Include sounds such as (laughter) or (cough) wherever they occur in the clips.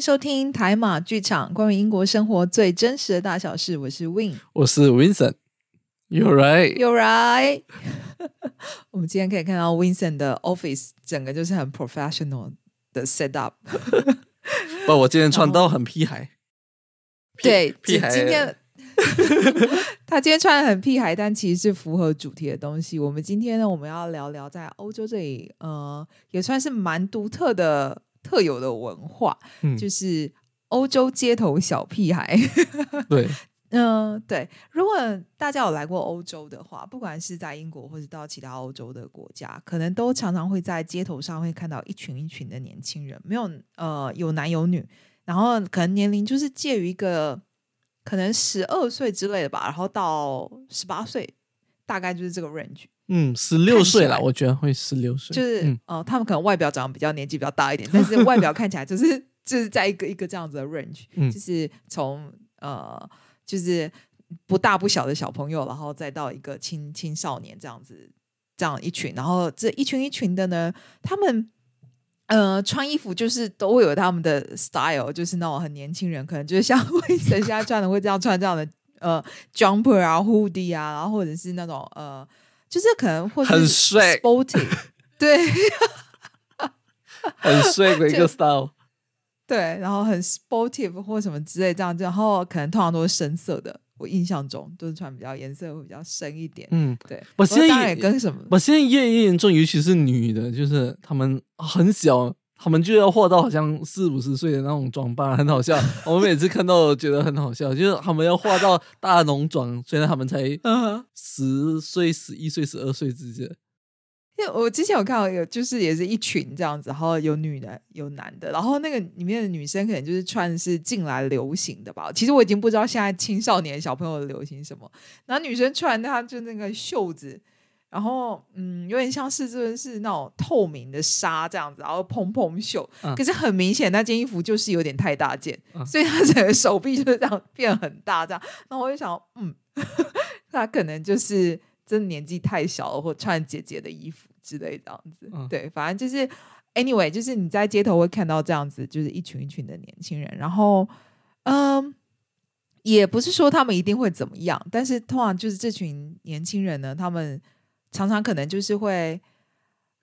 迎收听台马剧场，关于英国生活最真实的大小事。我是 Win，我是 Vincent。You're right. You're right. (laughs) 我们今天可以看到 Vincent 的 office 整个就是很 professional 的 set up。不，我今天穿到很屁孩。(laughs) 对，屁孩。今天 (laughs) 他今天穿的很屁孩，但其实是符合主题的东西。我们今天呢，我们要聊聊在欧洲这里，呃，也算是蛮独特的、特有的文化，就是欧洲街头小屁孩。(laughs) 对。嗯，对。如果大家有来过欧洲的话，不管是在英国或者到其他欧洲的国家，可能都常常会在街头上会看到一群一群的年轻人，没有呃有男有女，然后可能年龄就是介于一个可能十二岁之类的吧，然后到十八岁，大概就是这个 range。嗯，十六岁了，我觉得会十六岁。就是呃，他们可能外表长得比较年纪比较大一点，但是外表看起来就是就是在一个一个这样子的 range，嗯就是从呃。就是不大不小的小朋友，然后再到一个青青少年这样子，这样一群，然后这一群一群的呢，他们呃穿衣服就是都会有他们的 style，就是那种很年轻人，可能就是像 (laughs) 魏晨现在穿的会这样穿这样的呃 jumper 啊 hoodie 啊，然后或者是那种呃，就是可能会很帅 sporty，(laughs) 对，很帅的一个 style。对，然后很 sportive 或什么之类这样，然后可能通常都是深色的。我印象中都是穿比较颜色会比较深一点。嗯，对。我现在也跟什么？我现在越越严重，尤其是女的，就是她们很小，她们就要化到好像四五十岁的那种装扮，很好笑。(laughs) 我们每次看到觉得很好笑，就是他们要化到大浓妆，虽然他们才 (laughs) 十岁、十一岁、十二岁之间。因为我之前有看到有，就是也是一群这样子，然后有女的有男的，然后那个里面的女生可能就是穿的是近来流行的吧。其实我已经不知道现在青少年小朋友流行什么。然后女生穿她就那个袖子，然后嗯，有点像是这是那种透明的纱这样子，然后蓬蓬袖。可是很明显那件衣服就是有点太大件，(laughs) 所以他整个手臂就是这样变很大这样。那我就想，嗯，(laughs) 她可能就是真的年纪太小了，或穿姐姐的衣服。之类这样子，对，反正就是 anyway，就是你在街头会看到这样子，就是一群一群的年轻人，然后，嗯，也不是说他们一定会怎么样，但是通常就是这群年轻人呢，他们常常可能就是会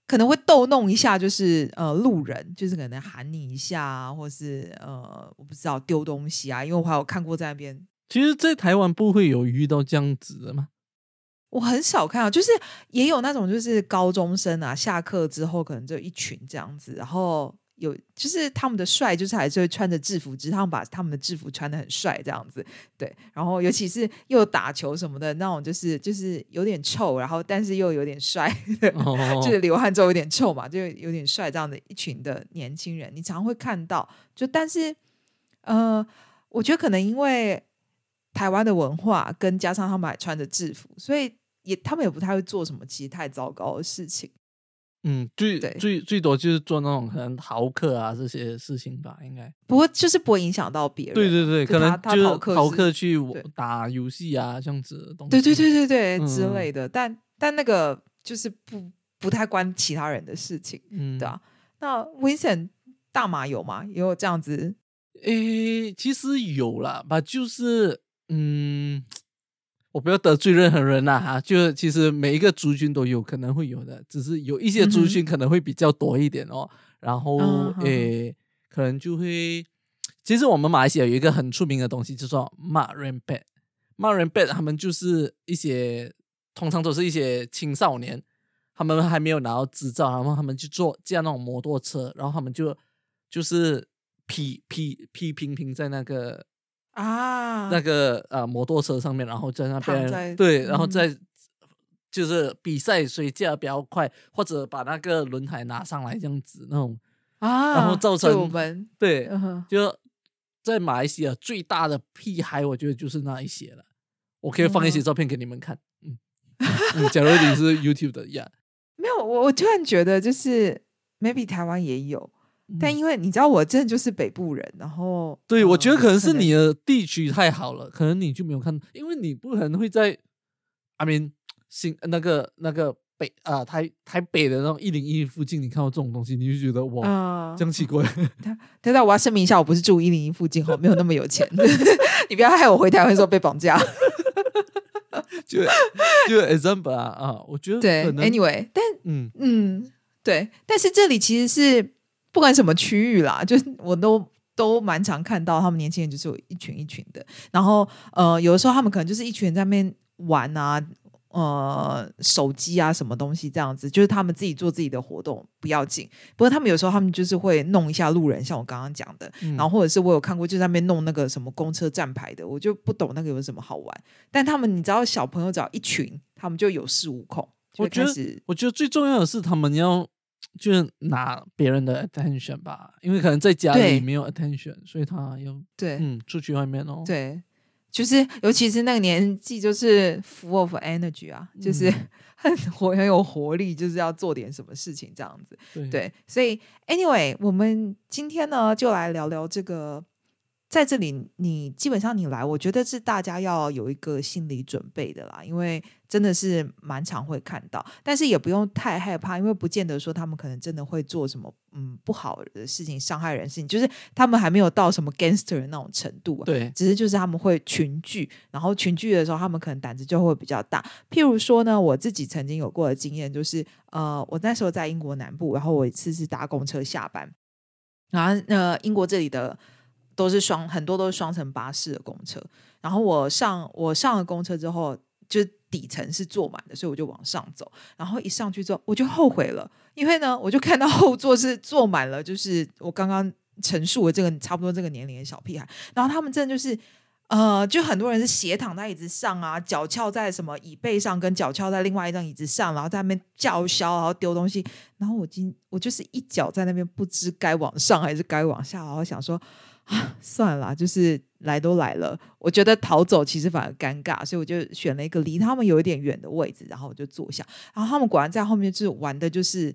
可能会逗弄一下，就是呃路人，就是可能喊你一下，或是呃我不知道丢东西啊，因为我还有看过在那边。其实，在台湾不会有遇到这样子的吗？我很少看啊，就是也有那种，就是高中生啊，下课之后可能就一群这样子，然后有就是他们的帅，就是还是会穿着制服，只是他们把他们的制服穿的很帅这样子，对。然后尤其是又打球什么的那种，就是就是有点臭，然后但是又有点帅，就是流汗之后有点臭嘛，就有点帅这样的一群的年轻人，你常会看到。就但是呃，我觉得可能因为。台湾的文化跟加上他们还穿着制服，所以也他们也不太会做什么其实太糟糕的事情。嗯，最最最多就是做那种可能逃课啊这些事情吧，应该不过就是不会影响到别人。对对对，可能他逃课逃课去打游戏啊这样子的东西。对对对对对之类的，但但那个就是不不太关其他人的事情，嗯，对啊。那 Vincent 大马有吗？也有这样子？诶，其实有啦，吧，就是。嗯，我不要得罪任何人呐哈，就其实每一个族群都有可能会有的，只是有一些族群可能会比较多一点哦。然后诶，可能就会，其实我们马来西亚有一个很出名的东西，就说 Marin Bed，Marin Bed，他们就是一些通常都是一些青少年，他们还没有拿到执照，然后他们去坐驾那种摩托车，然后他们就就是批批批评评在那个。啊，那个呃摩托车上面，然后在那边对，然后在就是比赛谁驾比较快，或者把那个轮胎拿上来这样子那种啊，然后造成我们对，就在马来西亚最大的屁孩，我觉得就是那一些了。我可以放一些照片给你们看，嗯，假如你是 YouTube 的呀，(laughs) 没有，我我突然觉得就是 maybe 台湾也有。但因为你知道我真的就是北部人，然后对我觉得可能是你的地区太好了，可能你就没有看，因为你不可能会在，I mean 新那个那个北啊、台台北的那种一零一附近，你看到这种东西，你就觉得哇，啊这样奇怪。但是我要声明一下，我不是住一零一附近哦，没有那么有钱。(laughs) 你不要害我回台湾的时候被绑架。(laughs) 就就 example 啊啊，我觉得对，anyway，但嗯嗯，对，但是这里其实是不管什么区域啦，(laughs) 就是我都都蛮常看到他们年轻人就是有一群一群的，然后呃，有的时候他们可能就是一群人在那边玩啊。呃，手机啊，什么东西这样子，就是他们自己做自己的活动不要紧。不过他们有时候他们就是会弄一下路人，像我刚刚讲的，嗯然后或者是我有看过就在那边弄那个什么公车站牌的，我就不懂那个有什么好玩。但他们你知道，小朋友只要一群，他们就有恃无恐，我觉得我觉得最重要的是他们要就是拿别人的 attention 吧，因为可能在家里没有 attention，所以他要对、嗯出去外面哦。对，就是尤其是那个年纪，就是 full of energy 啊，就是嗯 (laughs) 很活很有活力，就是要做点什么事情这样子。对对，所以 anyway，我们今天呢就来聊聊这个。在这里，你基本上你来，我觉得是大家要有一个心理准备的啦，因为真的是蛮常会看到，但是也不用太害怕，因为不见得说他们可能真的会做什么嗯不好的事情，伤害人的事情，就是他们还没有到什么 gangster 的那种程度啊。对只是就是他们会群聚，然后群聚的时候，他们可能胆子就会比较大。譬如说呢，我自己曾经有过的经验就是，呃，我那时候在英国南部，然后我一次是搭公车下班，然后呃，英国这里的都是双很多都是双层巴士的公车，然后我上我上了公车之后，就是底层是坐满的，所以我就往上走，然后一上去之后我就后悔了，因为呢，我就看到后座是坐满了，就是我刚刚陈述的这个差不多这个年龄的小屁孩，然后他们真的就是。呃，就很多人是斜躺在椅子上啊，脚翘在什么椅背上，跟脚翘在另外一张椅子上，然后在那边叫嚣，然后丢东西。然后我今我就是一脚在那边不知该往上还是该往下，然后想说啊，算了，就是来都来了，我觉得逃走其实反而尴尬，所以我就选了一个离他们有一点远的位置，然后我就坐下。然后他们果然在后面就是玩的，就是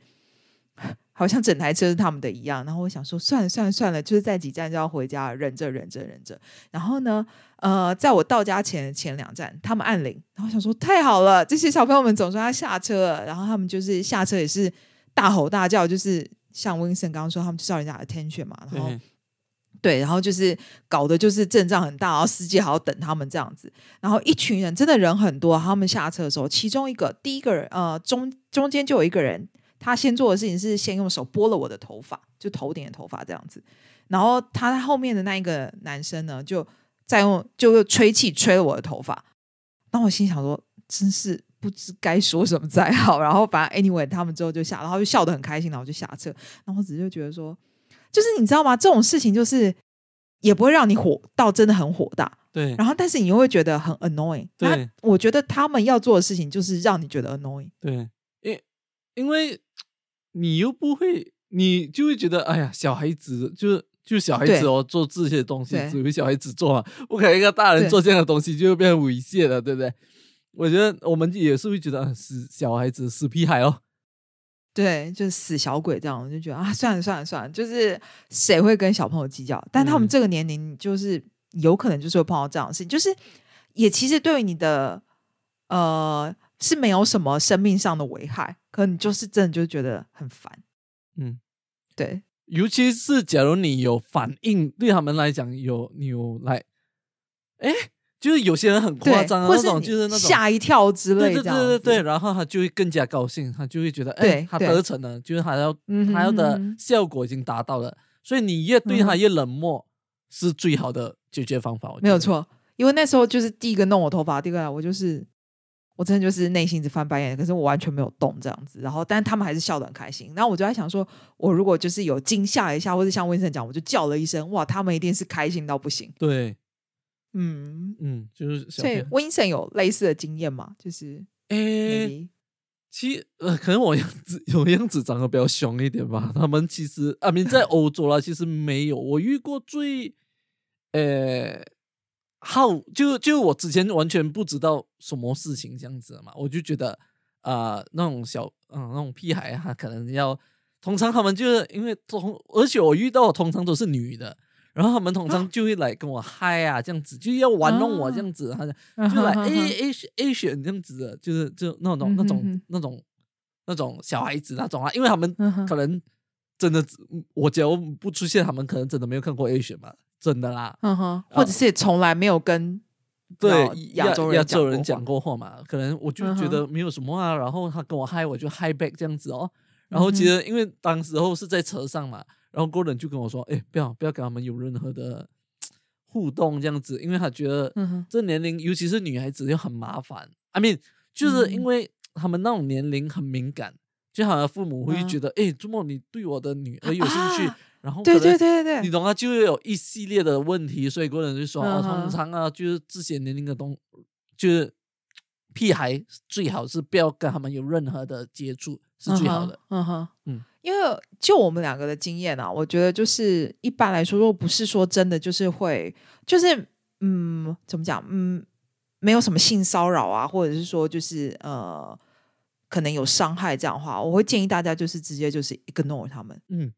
好像整台车是他们的一样。然后我想说，算了算了算了，就是在几站就要回家，忍着忍着忍着。然后呢，呃，在我到家前前两站，他们按铃，然后我想说太好了，这些小朋友们总算要下车了。然后他们就是下车也是大吼大叫，就是像 Winston 刚刚说，他们就是要人家 attention 嘛，然后对，然后就是搞得就是阵仗很大，然后司机还要等他们这样子，然后一群人真的人很多，他们下车的时候，其中一个第一个人呃中中间就有一个人，他先做的事情是先用手拨了我的头发，就头顶的头发这样子，然后他后面的那一个男生呢，就再用就吹气吹了我的头发，那我心想说，真是不知该说什么才好，然后反正 anyway 他们之后就下，然后就笑得很开心，然后就下车，然后我只是就觉得说。就是你知道吗？这种事情就是也不会让你火到真的很火大，对然后但是你又会觉得很 annoying。对那我觉得他们要做的事情就是让你觉得 annoying。对，因因为你又不会，你就会觉得，哎呀，小孩子就是就是小孩子哦，做这些东西只会小孩子做嘛，不可能一个大人做这样的东西就会变成猥亵了，对不对？我觉得我们也是会觉得，啊死小孩子死屁孩哦，对，就是死小鬼这样，我就觉得啊，算了算了算了，就是谁会跟小朋友计较？但他们嗯这个年龄，就是有可能就是会碰到这样的事情，就是也其实对于你的呃是没有什么生命上的危害，可你就是真的就觉得很烦。嗯，对尤其是假如你有反应，对他们来讲有你有来，哎，就是有些人很夸，张啊，那种就是那种吓一跳之类对对这样子。对对对，然后他就会更加高兴，他就会觉得，哎，他对得逞了，就是他要嗯他要的效果已经达到了，所以你越对他越冷漠，是最好的解决方法。没有错，因为那时候就是第一个弄我头发，第二个我就是我真的就是内心一直翻白眼，可是我完全没有动这样子。然后，但是他们还是笑得很开心。然后我就在想说，我如果就是有惊吓一下，或者像温森讲，我就叫了一声，哇，他们一定是开心到不行。对，嗯，嗯，就是小所以朋友温森有类似的经验吗？就是哎，maybe 其实呃，可能我样子有样子长得比较凶一点吧。他们其实啊，你在欧洲啦，其实没有。我遇过最呃好，就就我之前完全不知道什么事情这样子嘛，我就觉得啊、呃那种小嗯、那种屁孩啊可能要，通常他们就是因为通，而且我遇到的通常都是女的。然后他们通常就会来跟我嗨啊，这样子就要玩弄我这样子，他就就来 A A A 选这样子的，就是就那种那种那种那种小孩子那种啊，因为他们可能真的，我假如不出现，他们可能真的没有看过 A 选嘛，真的啦。或者是从来没有跟对亚亚洲人亚洲人讲讲过话嘛，可能我就觉得没有什么啊，然后他跟我嗨，我就嗨 back 这样子哦。然后其嗯实因为当时候是在车上嘛，然后郭人就跟我说，哎，不要不要跟他们有任何的互动这样子，因为他觉得这年龄，尤其是女孩子又很麻烦。I mean，就是因嗯。为他们那种年龄很敏感，就好像父母会嗯。觉得，哎，周末你对我的女儿有兴趣啊，然后对对对对，你懂啊，就会有一系列的问题，所以郭人就说，通常啊，就是这些年龄的东，就是屁孩最好是不要跟他们有任何的接触，是最好的。嗯哼，嗯嗯，因为就我们两个的经验啊，我觉得就是一般来说，如果不是说真的就是会，就是嗯，怎么讲，嗯，没有什么性骚扰啊，或者是说就是呃，可能有伤害这样的话，我会建议大家就是直接就是 ignore 他们，嗯，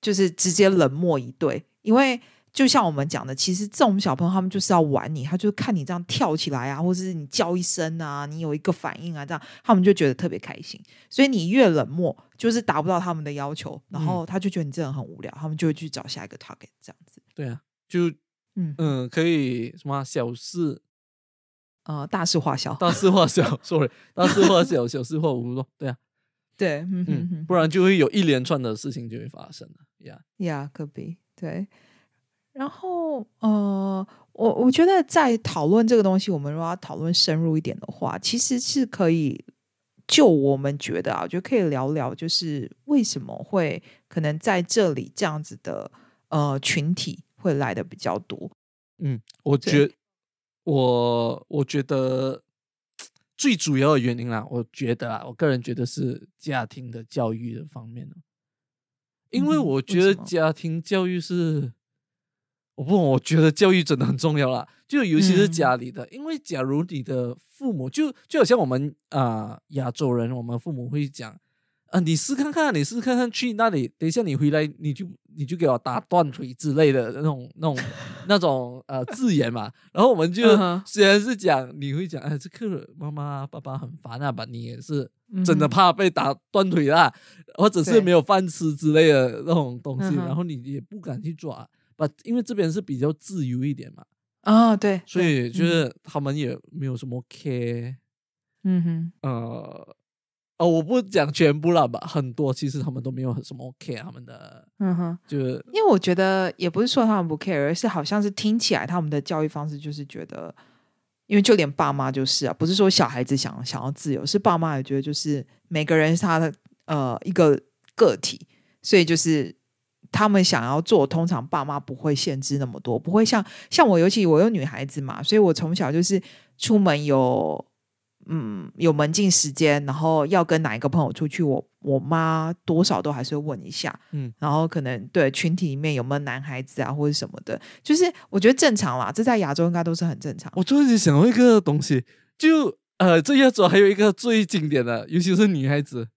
就是直接冷漠以对，因为就像我们讲的，其实这种小朋友他们就是要玩你，他就看你这样跳起来啊，或者是你叫一声啊，你有一个反应啊，这样他们就觉得特别开心。所以你越冷漠，就是达不到他们的要求，然后他就觉得你这人很无聊，他们就会去找下一个 target 这样子。对啊，就嗯嗯，可以什么啊小事呃，大事化小，大事化小，sorry，(laughs) 大事化小，小事化无咯。对啊，对，嗯不然就会有一连串的事情就会发生了呀。Yeah, could be 对。然后呃，我我觉得在讨论这个东西，我们如果要讨论深入一点的话，其实是可以就我们觉得啊，我觉得可以聊聊，就是为什么会可能在这里这样子的呃群体会来的比较多。嗯，我对觉我我觉得最主要的原因啦，我觉得啊，我个人觉得是家庭的教育的方面呢，因为我觉得家庭教育是，我不，我觉得教育真的很重要啦，就尤其是嗯家里的，因为假如你的父母就就好像我们啊、亚洲人，我们父母会讲。啊，你试看看，你试看看去那里，等一下你回来，你就你就给我打断腿之类的那种那种 (laughs) 那种呃字眼嘛。然后我们就、嗯虽然是讲，你会讲，哎，这个妈妈爸爸很烦啊，吧，你也是真的怕被打断腿啦，或者是没有饭吃之类的那种东西，嗯然后你也不敢去抓。吧，因为这边是比较自由一点嘛，啊，对，所以就是他们也没有什么 care。嗯哼，呃，哦，我不讲全部了吧，很多其实他们都没有什么 care 他们的，嗯哼。就是因为我觉得也不是说他们不 care，而是好像是听起来他们的教育方式就是觉得，因为就连爸妈就是啊，不是说小孩子想想要自由，是爸妈也觉得就是每个人是他的呃一个个体，所以就是他们想要做，通常爸妈不会限制那么多，不会像像我，尤其我有女孩子嘛，所以我从小就是出门有。嗯，有门禁时间，然后要跟哪一个朋友出去，我我妈多少都还是会问一下，嗯，然后可能对群体里面有没有男孩子啊或者什么的，就是我觉得正常啦，这在亚洲应该都是很正常。我突然间想到一个东西，就呃，这亚洲还有一个最经典的，尤其是女孩子，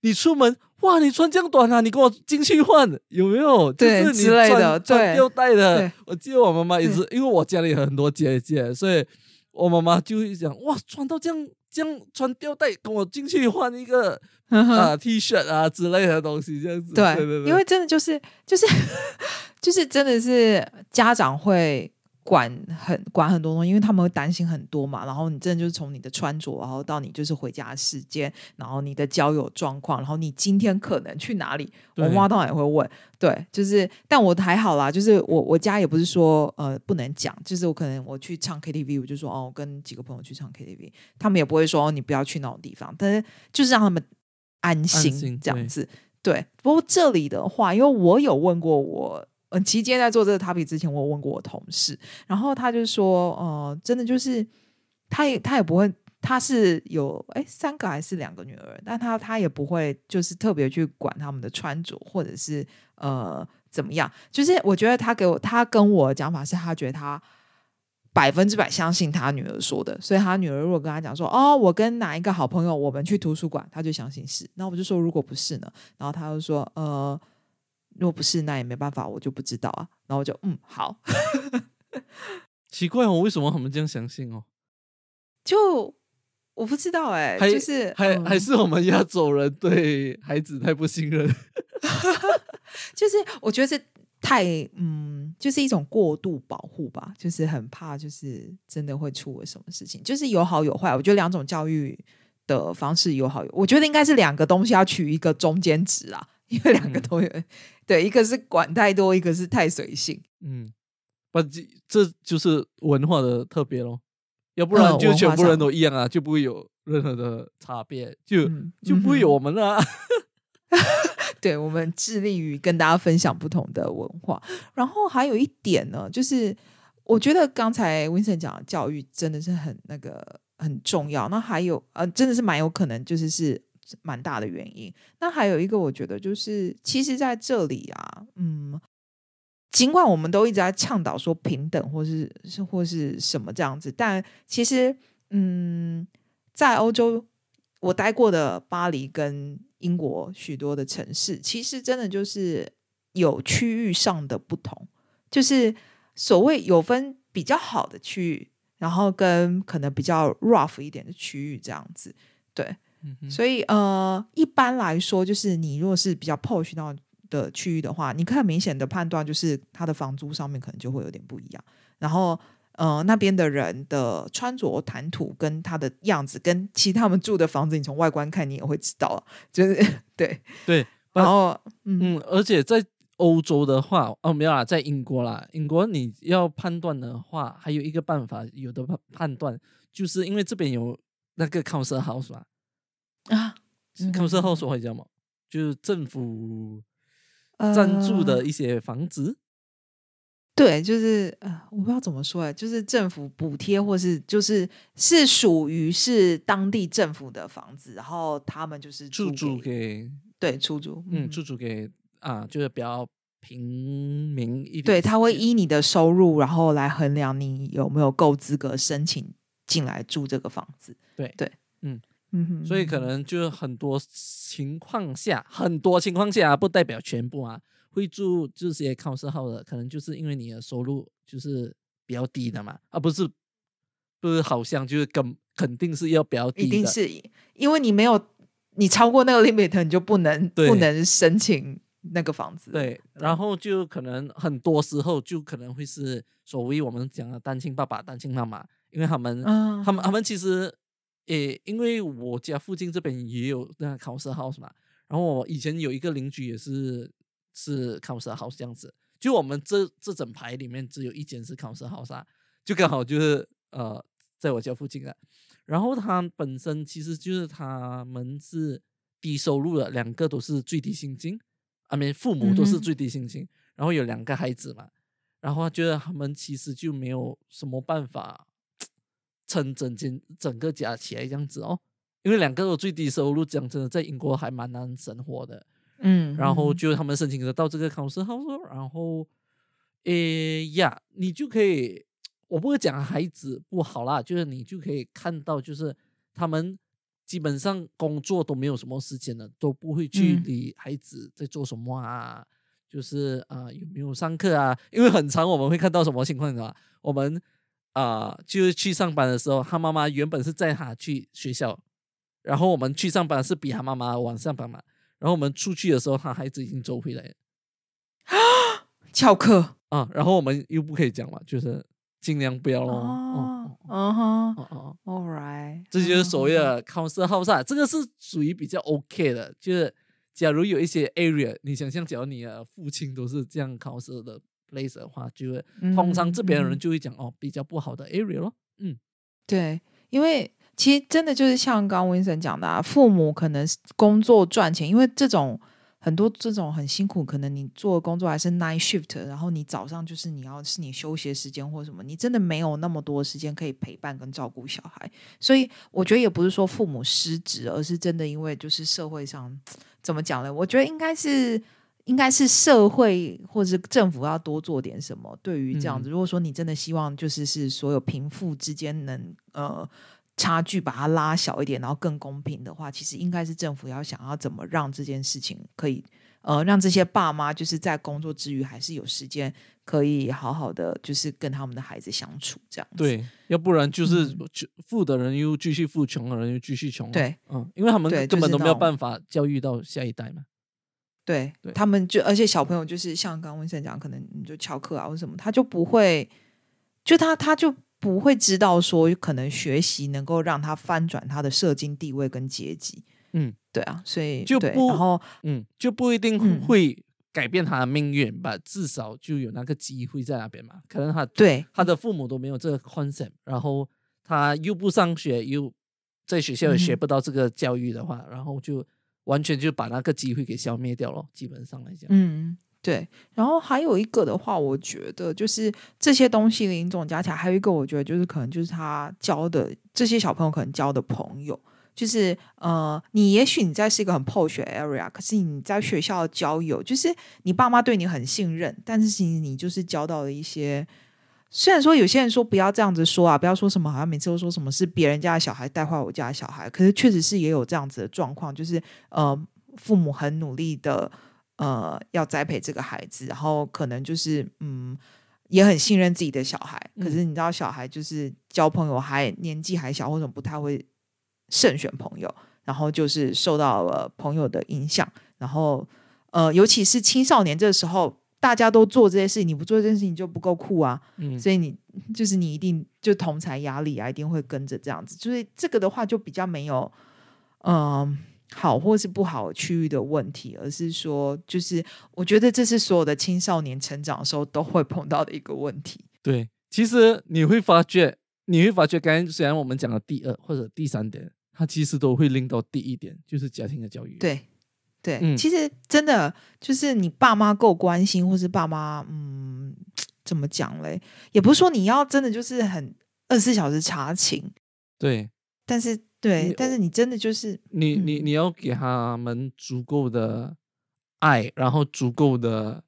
你出门哇，你穿这样短啊，你跟我进去换有没有？对就是你之类的穿穿吊带的。我记得我妈妈也是，因为我家里有很多姐姐，所以我妈妈就会讲哇，穿到这样这样穿吊带，跟我进去换一个啊 T 恤啊之类的东西，这样子。对对对，因为真的就是就是 (laughs) 就是真的是家长会管很管很多东西，因为他们会担心很多嘛。然后你真的就是从你的穿着，然后到你就是回家的时间，然后你的交友状况，然后你今天可能去哪里，我妈当然也会问。对，就是但我还好啦，就是我我家也不是说呃不能讲，就是我可能我去唱 KTV，我就说哦，我跟几个朋友去唱 KTV，他们也不会说、哦、你不要去那种地方，但是就是让他们安心心这样子。对，不过这里的话，因为我有问过我，嗯、期间在做这个 topic 之前，我有问过我同事，然后他就说，呃，真的就是他也他也不会，他是有哎三个还是两个女儿，但他他也不会就是特别去管他们的穿着或者是呃怎么样，就是我觉得他给我他跟我讲法是他觉得他。百分之百相信他女儿说的，所以他女儿如果跟他讲说：“哦，我跟哪一个好朋友，我们去图书馆”，他就相信是。那我就说：“如果不是呢？”然后他就说：“呃，如果不是，那也没办法，我就不知道啊。”然后我就嗯好，(laughs) 奇怪哦，为什么他们这样相信哦？就我不知道哎、还就是嗯还还是我们亚洲人对孩子太不信任。(laughs) 就是我觉得是太嗯，就是一种过度保护吧，就是很怕，就是真的会出了什么事情，就是有好有坏。我觉得两种教育的方式有好有，我觉得应该是两个东西要取一个中间值啊，因为两个嗯都有，对，一个是管太多，一个是太随性。嗯，不，这这就是文化的特别咯，要不然就全部人都一样啊，就不会有任何的差别，就、嗯就不会有我们了、啊。(laughs) 对，我们致力于跟大家分享不同的文化。然后还有一点呢，就是我觉得刚才 Vincent 讲的教育真的是很那个很重要。那还有呃，真的是蛮有可能就是是蛮大的原因。那还有一个，我觉得就是其实在这里啊，嗯。尽管我们都一直在倡导说平等，或是是或是什么这样子，但其实，嗯，在欧洲我待过的巴黎跟英国许多的城市，其实真的就是有区域上的不同，就是所谓有分比较好的区域，然后跟可能比较 rough 一点的区域这样子。对，所以呃，一般来说，就是你如果是比较 push 到的区域的话，你可以很明显的判断，就是它的房租上面可能就会有点不一样。然后呃，那边的人的穿着、谈吐跟他的样子，跟其实他们住的房子，你从外观看，你也会知道，就是 (laughs) 对。对，然后嗯嗯，而且在欧洲的话，哦，没有啦，在英国啦，英国你要判断的话，还有一个办法，有的判判断，就是因为这边有那个 council house 嘛啊，，council house 会叫吗？就是政府赞助的呃一些房子。对，就是呃，我不知道怎么说哎，就是政府补贴，或是就是是属于是当地政府的房子，然后他们就是出租给给对出租，嗯，出租给啊，就是比较平民一点。对，他会依你的收入，然后来衡量你有没有够资格申请进来住这个房子。对对，嗯嗯哼，所以可能就很多情况下，很多情况下不代表全部啊，会住这些 council house 的，可能就是因为你的收入就是比较低的嘛，而、不是不是好像就是跟肯定是要比较低的，一定是因为你没有你超过那个 limit，你就不能不能申请那个房子。对，然后就可能很多时候就可能会是所谓我们讲的单亲爸爸、单亲妈妈，因为他们、嗯，他们他们其实，诶，因为我家附近这边也有那个 council house 嘛，然后我以前有一个邻居也是是 council house 这样子，就我们这这整排里面只有一间是 council house 啊，就刚好就是呃在我家附近啊，然后他本身其实就是他们是低收入的，两个都是最低薪金，啊没父母都是最低薪金，然后有两个孩子嘛，然后他觉得他们其实就没有什么办法撑整间整个家起来这样子哦，因为两个都最低收入，讲真的，在英国还蛮难生活的。嗯，然后嗯就他们申请得到这个考试号说，然后，哎呀，你就可以，我不会讲孩子不好啦，就是你就可以看到，就是他们基本上工作都没有什么时间了，都不会去嗯理孩子在做什么啊，就是啊、有没有上课啊？因为很长我们会看到什么情况啊？我们啊、就是去上班的时候，他妈妈原本是载他去学校，然后我们去上班是比他妈妈晚上班嘛。然后我们出去的时候，他孩子已经走回来了 (gasps) 翘课啊，然后我们又不可以讲嘛，就是尽量不要咯。哦哦，嗯哼哦哦，，All right，这就是所谓嗯的 council house 啊，这个是属于比较 OK 的，就是假如有一些 area，你想象，假如你的父亲都是这样 council 的 place 的话，就会通常这边的人嗯就会讲哦，比较不好的 area 咯。嗯，对，因为其实真的就是像刚刚温森讲的啊，父母可能工作赚钱，因为这种很多这种很辛苦，可能你做的工作还是 night shift，然后你早上就是你要是你休息的时间或什么，你真的没有那么多时间可以陪伴跟照顾小孩，所以我觉得也不是说父母失职，而是真的因为就是社会上 (tsk) 怎么讲呢？我觉得应该是。应该是社会或者是政府要多做点什么，对于这样子。如果说你真的希望就是是所有贫富之间能呃差距把它拉小一点，然后更公平的话，其实应该是政府要想要怎么让这件事情可以呃让这些爸妈就是在工作之余还是有时间可以好好的就是跟他们的孩子相处这样子。对，要不然就是富的人又继续富，穷的人又继续穷啊。对嗯，因为他们根本都没有办法教育到下一代嘛。对对他们就，而且小朋友就是像刚刚温森讲，可能你就翘课啊或什么，他就不会，就他他就不会知道说，可能学习能够让他翻转他的社经地位跟阶级。嗯，对啊，所以，就不然后嗯，就不一定嗯会改变他的命运吧，至少就有那个机会在那边嘛。可能他对他的父母都没有这个 concept，然后他又不上学，又在学校也学不到这个教育的话，然后就完全就把那个机会给消灭掉了。基本上来讲，嗯，对。然后还有一个的话，我觉得就是这些东西零总加起来，还有一个我觉得就是可能就是他交的这些小朋友可能交的朋友。就是呃，你也许你在是一个很 posh area，可是你在学校交友，就是你爸妈对你很信任，但是其实你就是交到了一些。虽然说有些人说不要这样子说啊，不要说什么好像每次都说什么是别人家的小孩带坏我家的小孩，可是确实是也有这样子的状况，就是呃，父母很努力的呃要栽培这个孩子，然后可能就是嗯也很信任自己的小孩，可是你知道小孩就是交朋友还年纪还小，或者不太会慎选朋友，然后就是受到了朋友的影响，然后呃尤其是青少年这个时候。大家都做这些事情，你不做这件事情就不够酷啊！嗯，所以你就是你一定就同才压力啊，一定会跟着这样子。所以这个的话就比较没有嗯、好或是不好区域的问题，而是说就是我觉得这是所有的青少年成长的时候都会碰到的一个问题。对，其实你会发觉，你会发觉，刚才虽然我们讲了第二或者第三点，它其实都会令到第一点，就是家庭的教育。，对对，嗯其实真的就是你爸妈够关心，或是爸妈嗯怎么讲嘞？也不是说你要真的就是很二十四小时查寝，对但是对，但是你真的就是你，你嗯你要给他们足够的爱，然后足够的。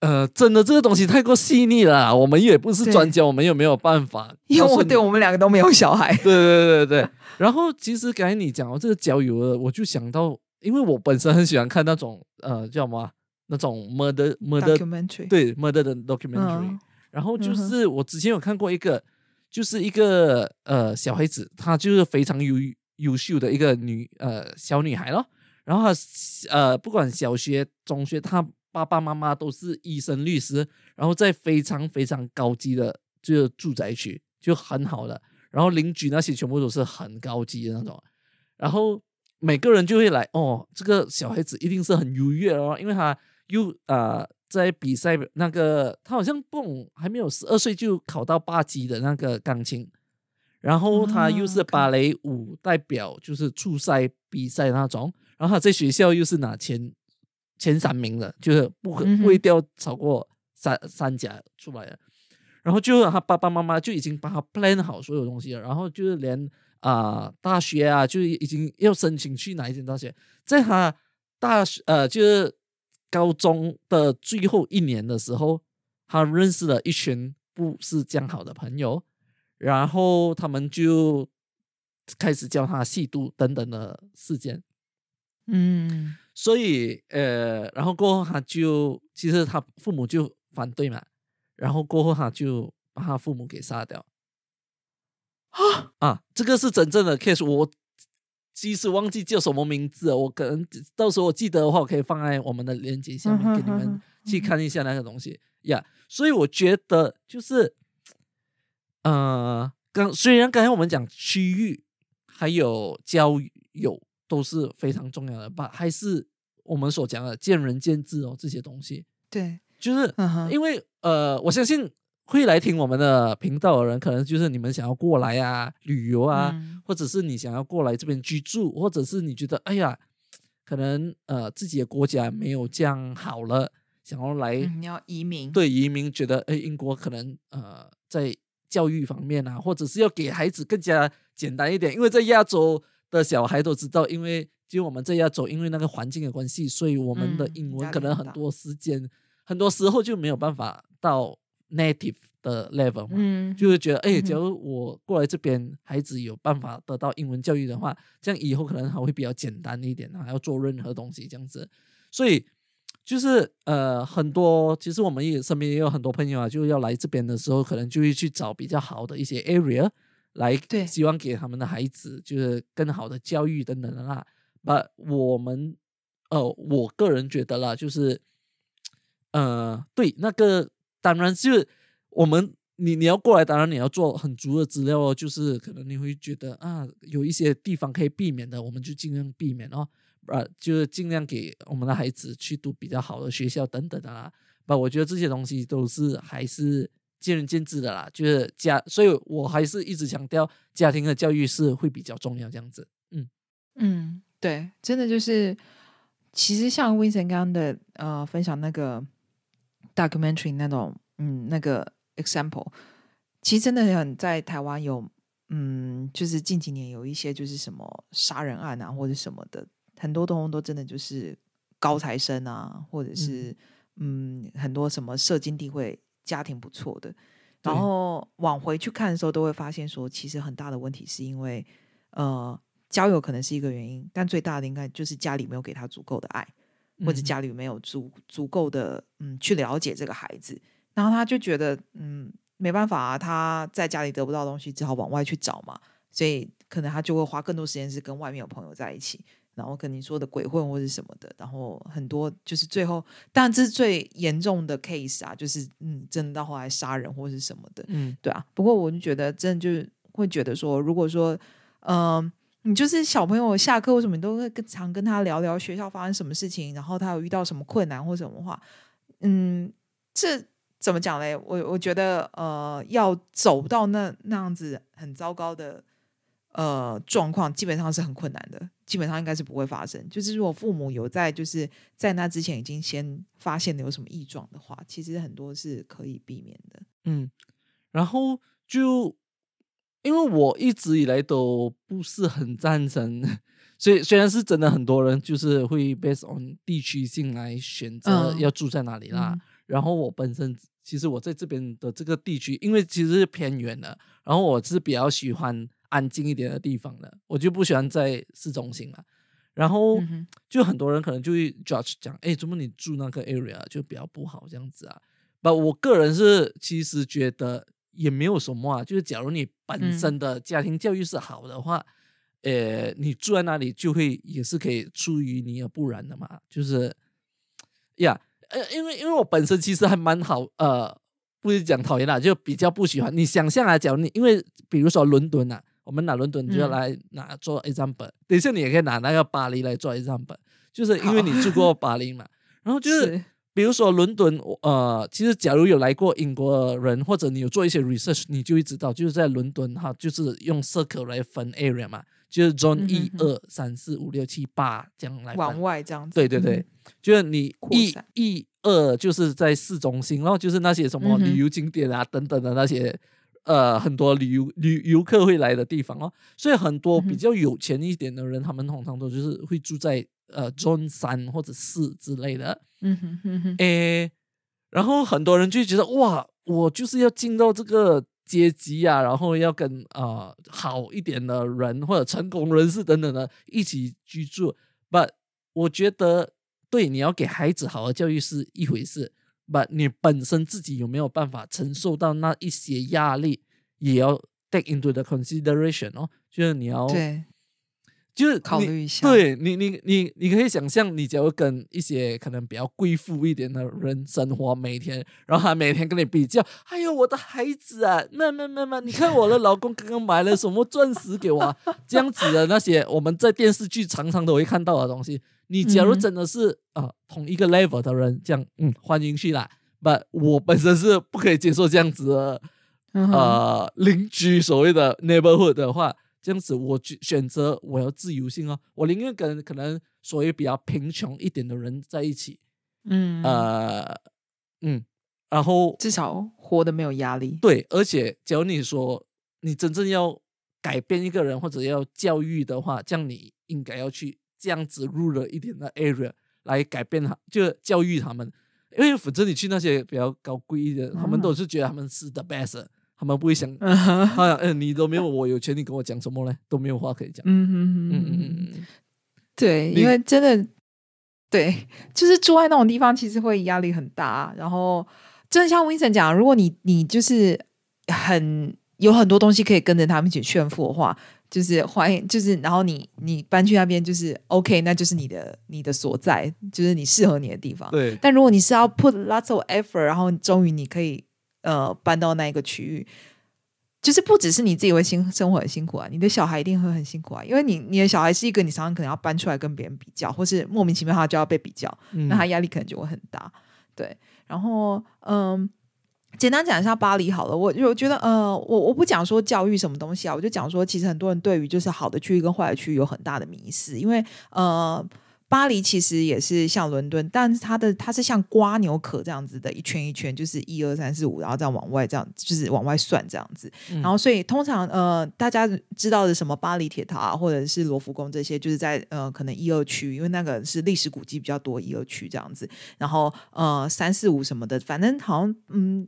呃，真的这个东西太过细腻了，我们也不是专家，我们也没有办法因为我对我们两个都没有小孩。对对对对对。然后其实刚才你讲到这个交友的，我就想到，因为我本身很喜欢看那种呃叫什么啊那种 murder murder documentary 对 murder 的 documentary，、嗯然后就是我之前有看过一个，就是一个呃小孩子，她就是非常优优秀的一个女呃小女孩咯。然后她呃不管小学、中学，她爸爸妈妈都是医生、律师，然后在非常非常高级的就是住宅区，就很好的。然后邻居那些全部都是很高级的那种，然后每个人就会来哦，这个小孩子一定是很优越哦，因为他又呃在比赛那个他好像不懂还没有十二岁就考到八级的那个钢琴，然后他又是芭蕾舞代表，就是初赛比赛那种，然后他在学校又是拿前前三名的，就是不可不会掉超过三三甲出来的。然后就他爸爸妈妈就已经帮他 plan 好所有东西了，然后就是连啊、大学啊，就已经要申请去哪一间大学，在他大学呃就是高中的最后一年的时候，他认识了一群不是这样好的朋友，然后他们就开始教他吸毒等等的事件。嗯所以呃，然后过后他就其实他父母就反对嘛，然后过后他就把他父母给杀掉。啊，啊，这个是真正的 case，我即使忘记叫什么名字了，我可能到时候我记得的话，我可以放在我们的链接下面给你们去嗯看一下那个东西呀。所以我觉得就是，呃，刚虽然刚才我们讲区域还有交友都是非常重要的吧，还是我们所讲的见仁见智哦，这些东西。对，就是因为呃，我相信会来听我们的频道的人，可能就是你们想要过来啊、旅游啊，嗯。或者是你想要过来这边居住，或者是你觉得哎呀，可能呃自己的国家没有这样好了，想要来、嗯你要移民，对移民，觉得哎英国可能呃在教育方面啊，或者是要给孩子更加简单一点，因为在亚洲的小孩都知道，因为就我们在亚洲，因为那个环境的关系，所以我们的嗯英文可能很多时间，很多时候就没有办法到 native 的 level 嘛。嗯，就是觉得，哎，假如我过来这边，孩子有办法得到英文教育的话，这样以后可能还会比较简单一点，还要做任何东西这样子。所以就是呃，很多其实我们也身边也有很多朋友啊，就要来这边的时候，可能就会去找比较好的一些 area 来，对希望给他们的孩子就是更好的教育等等的啦。把我们呃，我个人觉得啦，就是呃，对那个当然就是我们你你要过来，当然你要做很足的资料哦，就是可能你会觉得啊，有一些地方可以避免的，我们就尽量避免哦。呃，就是尽量给我们的孩子去读比较好的学校等等的啦。不，我觉得这些东西都是还是见仁见智的啦。就是家，所以我还是一直强调家庭的教育是会比较重要这样子。嗯嗯，对，真的就是，其实像 Vincent 刚刚的呃分享那个 documentary 那种，嗯，那个 example，其实真的很在台湾有，嗯，就是近几年有一些就是什么杀人案啊或者什么的。很多东西都真的就是高材生啊，或者是嗯。很多什么社经地位家庭不错的，然后往回去看的时候，都会发现说，其实很大的问题是因为呃交友可能是一个原因，但最大的应该就是家里没有给他足够的爱，或者家里没有足足够的嗯去了解这个孩子，然后他就觉得嗯没办法啊，他在家里得不到东西，只好往外去找嘛，所以可能他就会花更多时间是跟外面有朋友在一起。然后跟你说的鬼混或者什么的，然后很多就是最后，当然这是最严重的 case 啊，就是嗯，真的到后来杀人或者是什么的，嗯，对啊。不过我就觉得，真的就是会觉得说，如果说，嗯，你就是小朋友下课为什么你都会跟常跟他聊聊学校发生什么事情，然后他有遇到什么困难或什么话，嗯，这怎么讲嘞？我我觉得，呃，要走到那那样子很糟糕的。呃，状况基本上是很困难的，基本上应该是不会发生。就是如果父母有在，就是在那之前已经先发现了有什么异状的话，其实很多是可以避免的。嗯，然后就因为我一直以来都不是很赞成，所以虽然是真的很多人就是会 based on 地区性来选择要住在哪里啦。然后我本身其实我在这边的这个地区，因为其实是偏远的，然后我是比较喜欢。安静一点的地方的，我就不喜欢在市中心了。然后就很多人可能就会 judge 讲，哎，怎么你住那个 area 就比较不好这样子啊？不，我个人是其实觉得也没有什么啊。就是假如你本身的家庭教育是好的话，呃，你住在那里就会也是可以出于你而不染的嘛。就是呀，呃，因为因为我本身其实还蛮好，呃，不是讲讨厌啦，就比较不喜欢。你想象啊，假如你因为比如说伦敦啊。我们拿伦敦就要来拿做 example，等一下你也可以拿那个巴黎来做 example，就是因为你住过巴黎嘛。然后就是比如说伦敦，呃，其实假如有来过英国人，或者你有做一些 research，你就会知道，就是在伦敦哈，就是用 circle 来分 area 嘛，就是 zone 一二三四五六七八这样来往外这样子。对对对，就是你一一二就是在市中心，然后就是那些什么旅游景点啊等等的那些。呃，很多旅游旅游客会来的地方哦，所以很多比较有钱一点的人，他们通常都就是会住在呃中三或者四之类的。嗯哼哼哼。诶，然后很多人就觉得哇，我就是要进到这个阶级啊，然后要跟啊好一点的人或者成功人士等等的一起居住。But 我觉得，对你要给孩子好的教育是一回事。，But，你本身自己有没有办法承受到那一些压力，也要 take into the consideration 哦，就是你要对，就是考虑一下。对你，你，你，你可以想象，你假如跟一些可能比较贵妇一点的人生活，每天，然后他每天跟你比较，哎呦，我的孩子啊，那那那那，你看我的老公刚刚买了什么钻石给我，这样子的那些我们在电视剧常常都会看到的东西。你假如真的是啊同一个 level 的人，这样嗯欢迎去啦。不，我本身是不可以接受这样子的呃邻居所谓的 neighborhood 的话，这样子我选择我要自由性哦，我宁愿跟可能所谓比较贫穷一点的人在一起，嗯呃嗯，然后至少活得没有压力。对，而且假如你说你真正要改变一个人或者要教育的话，这样你应该要去。这样子入了一点的 area 来改变他，就教育他们，因为反正你去那些比较高贵一点，他们都是觉得他们是 the best，他们不会想，好 (laughs) 像嗯，你都没有我有权利跟我讲什么呢？都没有话可以讲。嗯嗯嗯嗯嗯，对，因为真的对，就是住在那种地方，其实会压力很大。然后，真的像 Vincent 讲，如果你你就是很有很多东西可以跟着他们一起炫富的话，就是欢迎，就是然后你你搬去那边就是 OK，那就是你的你的所在，就是你适合你的地方。对，但如果你是要 put lots of effort，然后终于你可以呃搬到那一个区域。就是不只是你自己会辛生活很辛苦啊，你的小孩一定会很辛苦啊，因为你你的小孩是一个你常常可能要搬出来跟别人比较，或是莫名其妙他就要被比较，那他压力可能就会很大。对，然后嗯，简单讲一下巴黎好了，我我觉得呃，我我不讲说教育什么东西啊，我就讲说其实很多人对于就是好的区域跟坏的区域有很大的迷思，因为呃。巴黎其实也是像伦敦，但是它的它是像瓜牛壳这样子的一圈一圈，就是一二三四五，然后再往外这样，就是往外算这样子。然后所以通常呃，大家知道的什么巴黎铁塔啊或者是罗浮宫这些，就是在呃可能一二区，因为那个是历史古迹比较多，一二区这样子。然后呃三四五什么的，反正好像嗯。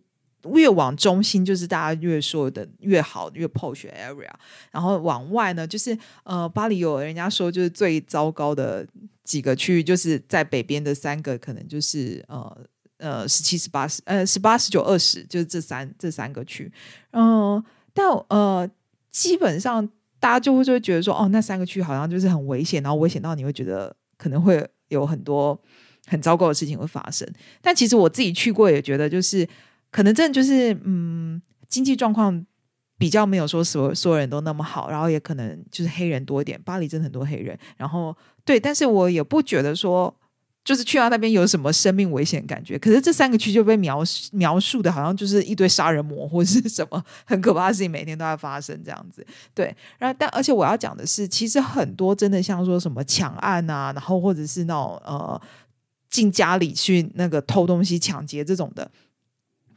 越往中心，就是大家越说的越好，越 posh area。然后往外呢，就是呃，巴黎有人家说就是最糟糕的几个区域，就是在北边的三个，可能就是呃呃十七、十八、十呃十八、十九、二十，就是这三这三个区。嗯，但呃，基本上大家就会就会觉得说，哦，那三个区好像就是很危险，然后危险到你会觉得可能会有很多很糟糕的事情会发生。但其实我自己去过，也觉得就是。可能真的就是，嗯，经济状况比较没有说所所有人都那么好，然后也可能就是黑人多一点。巴黎真的很多黑人，然后对，但是我也不觉得说就是去到那边有什么生命危险感觉。可是这三个区就被描描述的好像就是一堆杀人魔或是什么很可怕的事情，每天都在发生这样子。对，然后但而且我要讲的是，其实很多真的像说什么抢案啊，然后或者是那种呃进家里去那个偷东西、抢劫这种的。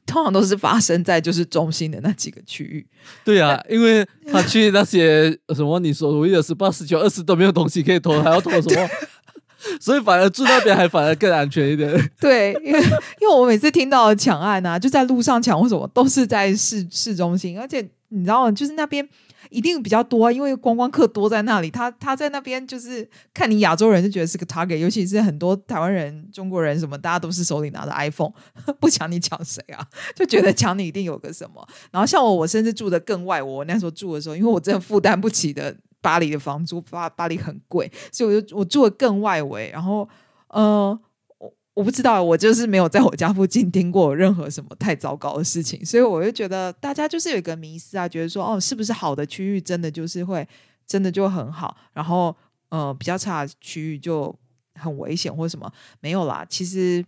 通常都是发生在就是中心的那几个区域。对啊，因为他去那些什么你所谓的十八、十九、二十都没有东西可以偷，还要偷什么？(laughs) 所以反而住那边还反而更安全一点。(laughs) 对，因为因为我每次听到抢案啊，就在路上抢或什么，都是在市市中心，而且你知道，就是那边。一定比较多，因为观光客多在那里。他他在那边就是看你亚洲人就觉得是个 target，尤其是很多台湾人、中国人什么，大家都是手里拿着 iPhone，(laughs) 不抢你抢谁啊？(laughs) 就觉得抢你一定有个什么。然后像我，我甚至住的更外，我那时候住的时候，因为我真的负担不起的巴黎的房租，巴巴黎很贵，所以我就我住的更外围。然后，呃。我不知道，我就是没有在我家附近听过任何什么太糟糕的事情，所以我就觉得大家就是有一个迷思啊，觉得说哦，是不是好的区域真的就是会真的就很好，然后呃比较差的区域就很危险或什么？没有啦，其实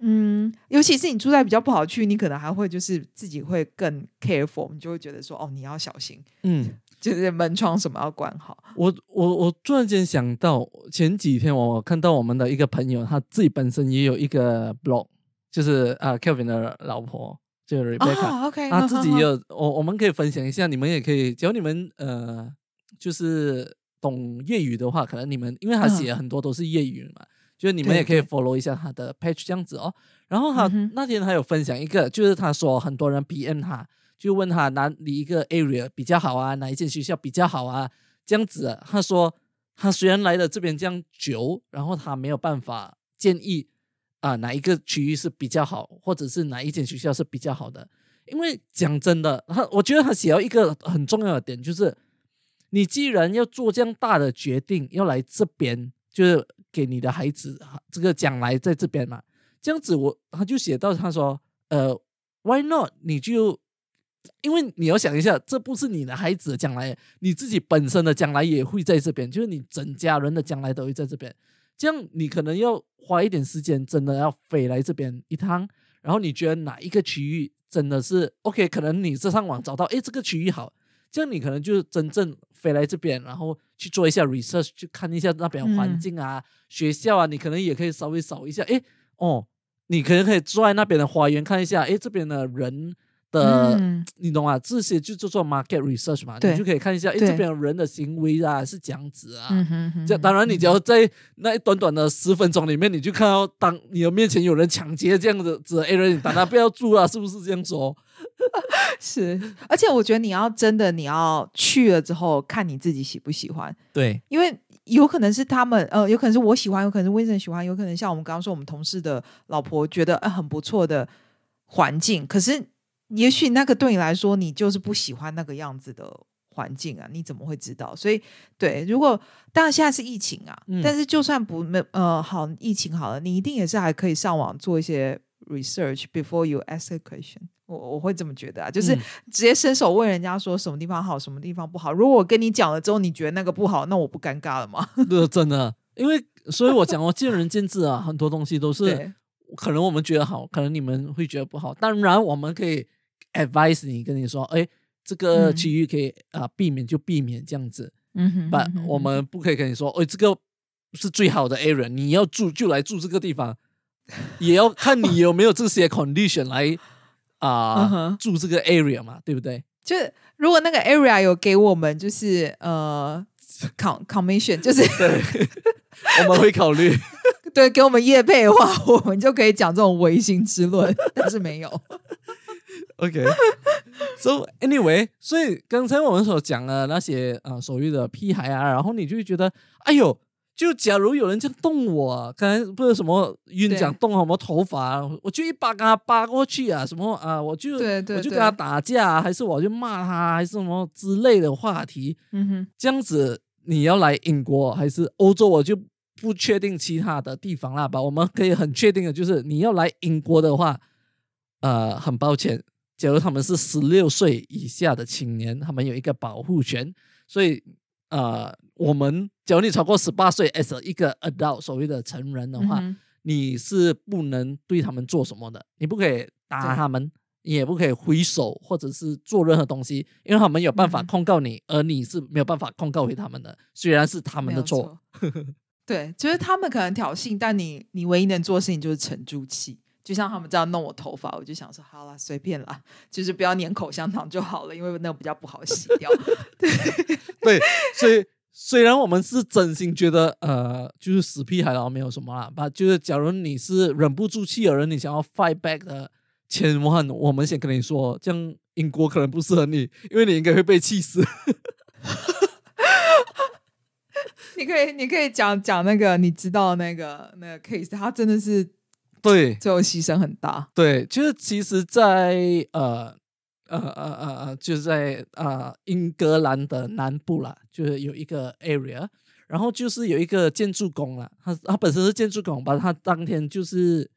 嗯，尤其是你住在比较不好区域，你可能还会就是自己会更 careful，你就会觉得说哦，你要小心，嗯。就是门窗什么要关好。我我我突然间想到，前几天我看到我们的一个朋友，他自己本身也有一个 blog，就是啊，Kevin 的老婆就是 Rebecca，(laughs) 他自己也有。(laughs) 我我们可以分享一下，你们也可以，只要你们呃，就是懂粤语的话，可能你们因为他写很多都是粤语嘛，就是你们也可以 follow 一下他的 page 这样子哦。然后他那天他有分享一个，就是他说很多人 PM 他。就问他哪里一个 area 比较好啊？哪一间学校比较好啊？这样子，他说他虽然来了这边这样久，然后他没有办法建议啊哪一个区域是比较好，或者是哪一间学校是比较好的。因为讲真的，他我觉得他写到一个很重要的点，就是你既然要做这样大的决定，要来这边，就是给你的孩子这个将来在这边嘛，这样子我他就写到他说，呃，Why not？你就因为你要想一下，这不是你的孩子的将来，你自己本身的将来也会在这边，就是你整家人的将来都会在这边。这样你可能要花一点时间，真的要飞来这边一趟。然后你觉得哪一个区域真的是 OK？可能你这上网找到，哎，这个区域好，这样你可能就真正飞来这边，然后去做一下 research，去看一下那边环境啊、学校啊，你可能也可以稍微扫一下。哎，哦，你可能可以坐在那边的花园看一下，哎，这边的人。的，嗯你懂啊？这些就叫做 market research 嘛，你就可以看一下，哎，这边人的行为啊是这样子啊。这当然，你只要在那一短短的十分钟里面，你就看到当你的面前有人抢劫这样子，子哎人，当然不要住啊，是不是这样说？(laughs) 是，而且我觉得你要真的你要去了之后，看你自己喜不喜欢。对，因为有可能是他们，呃，有可能是我喜欢，有可能是 Vincent 喜欢，有可能像我们刚刚说，我们同事的老婆觉得呃很不错的环境，可是也许那个对你来说，你就是不喜欢那个样子的环境啊，你怎么会知道？所以，对，如果当然现在是疫情啊，嗯但是就算不没呃好疫情好了，你一定也是还可以上网做一些 research before you ask a question。我我会这么觉得啊，就是嗯直接伸手问人家说什么地方好，什么地方不好。如果我跟你讲了之后，你觉得那个不好，那我不尴尬了吗？(laughs) 对，真的，因为所以我讲我见仁见智啊，很多东西都是可能我们觉得好，可能你们会觉得不好。当然，我们可以 advise 你，跟你说，哎，这个嗯区域可以啊、避免就避免这样子。嗯哼不，我们不可以跟你说，哎，这个是最好的 area，你要住就来住这个地方，也要看你有没有这些 condition 来啊、(laughs) 住这个 area 嘛，对不对？就是如果那个 area 有给我们就是呃 com commission，就是对，我们会考虑。(laughs) 对给我们业配的话，我们就可以讲这种唯心之论，但是没有。OK，so (laughs) anyway，所以刚才我们所讲的那些啊、呃所谓的屁孩啊，然后你就会觉得，哎呦，就假如有人这样动我、啊，刚才不是什么晕对讲动什么头发啊，我就一把给他扒过去啊，什么啊，我就对对对我就跟他打架啊，还是我就骂他，还是什么之类的话题，嗯哼，这样子你要来英国还是欧洲，我就不确定其他的地方啦吧。我们可以很确定的就是，你要来英国的话，呃，很抱歉，假如他们是十六岁以下的青年，他们有一个保护权，所以呃，我们假如你超过十八岁，as 一个 adult 所谓的成人的话，嗯你是不能对他们做什么的，你不可以打对他们，你也不可以挥手或者是做任何东西，因为他们有办法控告你，而你是没有办法控告回他们的，虽然是他们的错。错。对，就是他们可能挑衅，但你你唯一能做的事情就是沉住气。就像他们这样弄我头发，我就想说好了，随便啦，(laughs) 就是不要粘口香糖就好了，因为那个比较不好洗掉。(laughs) (laughs) 对，所以虽然我们是真心觉得，呃，就是死屁孩了，没有什么啦，吧，就是假如你是忍不住气的人，你想要 fight back 的，千万我们先跟你说，这样英国可能不适合你，因为你应该会被气死。你可以，你可以讲讲那个，你知道那个那个 case，他真的是对最后牺牲很大。对，就是其实在，呃呃呃呃呃，就是在呃英格兰的南部啦，就是有一个 area，然后就是有一个建筑工啦，他他本身是建筑工吧，他当天就是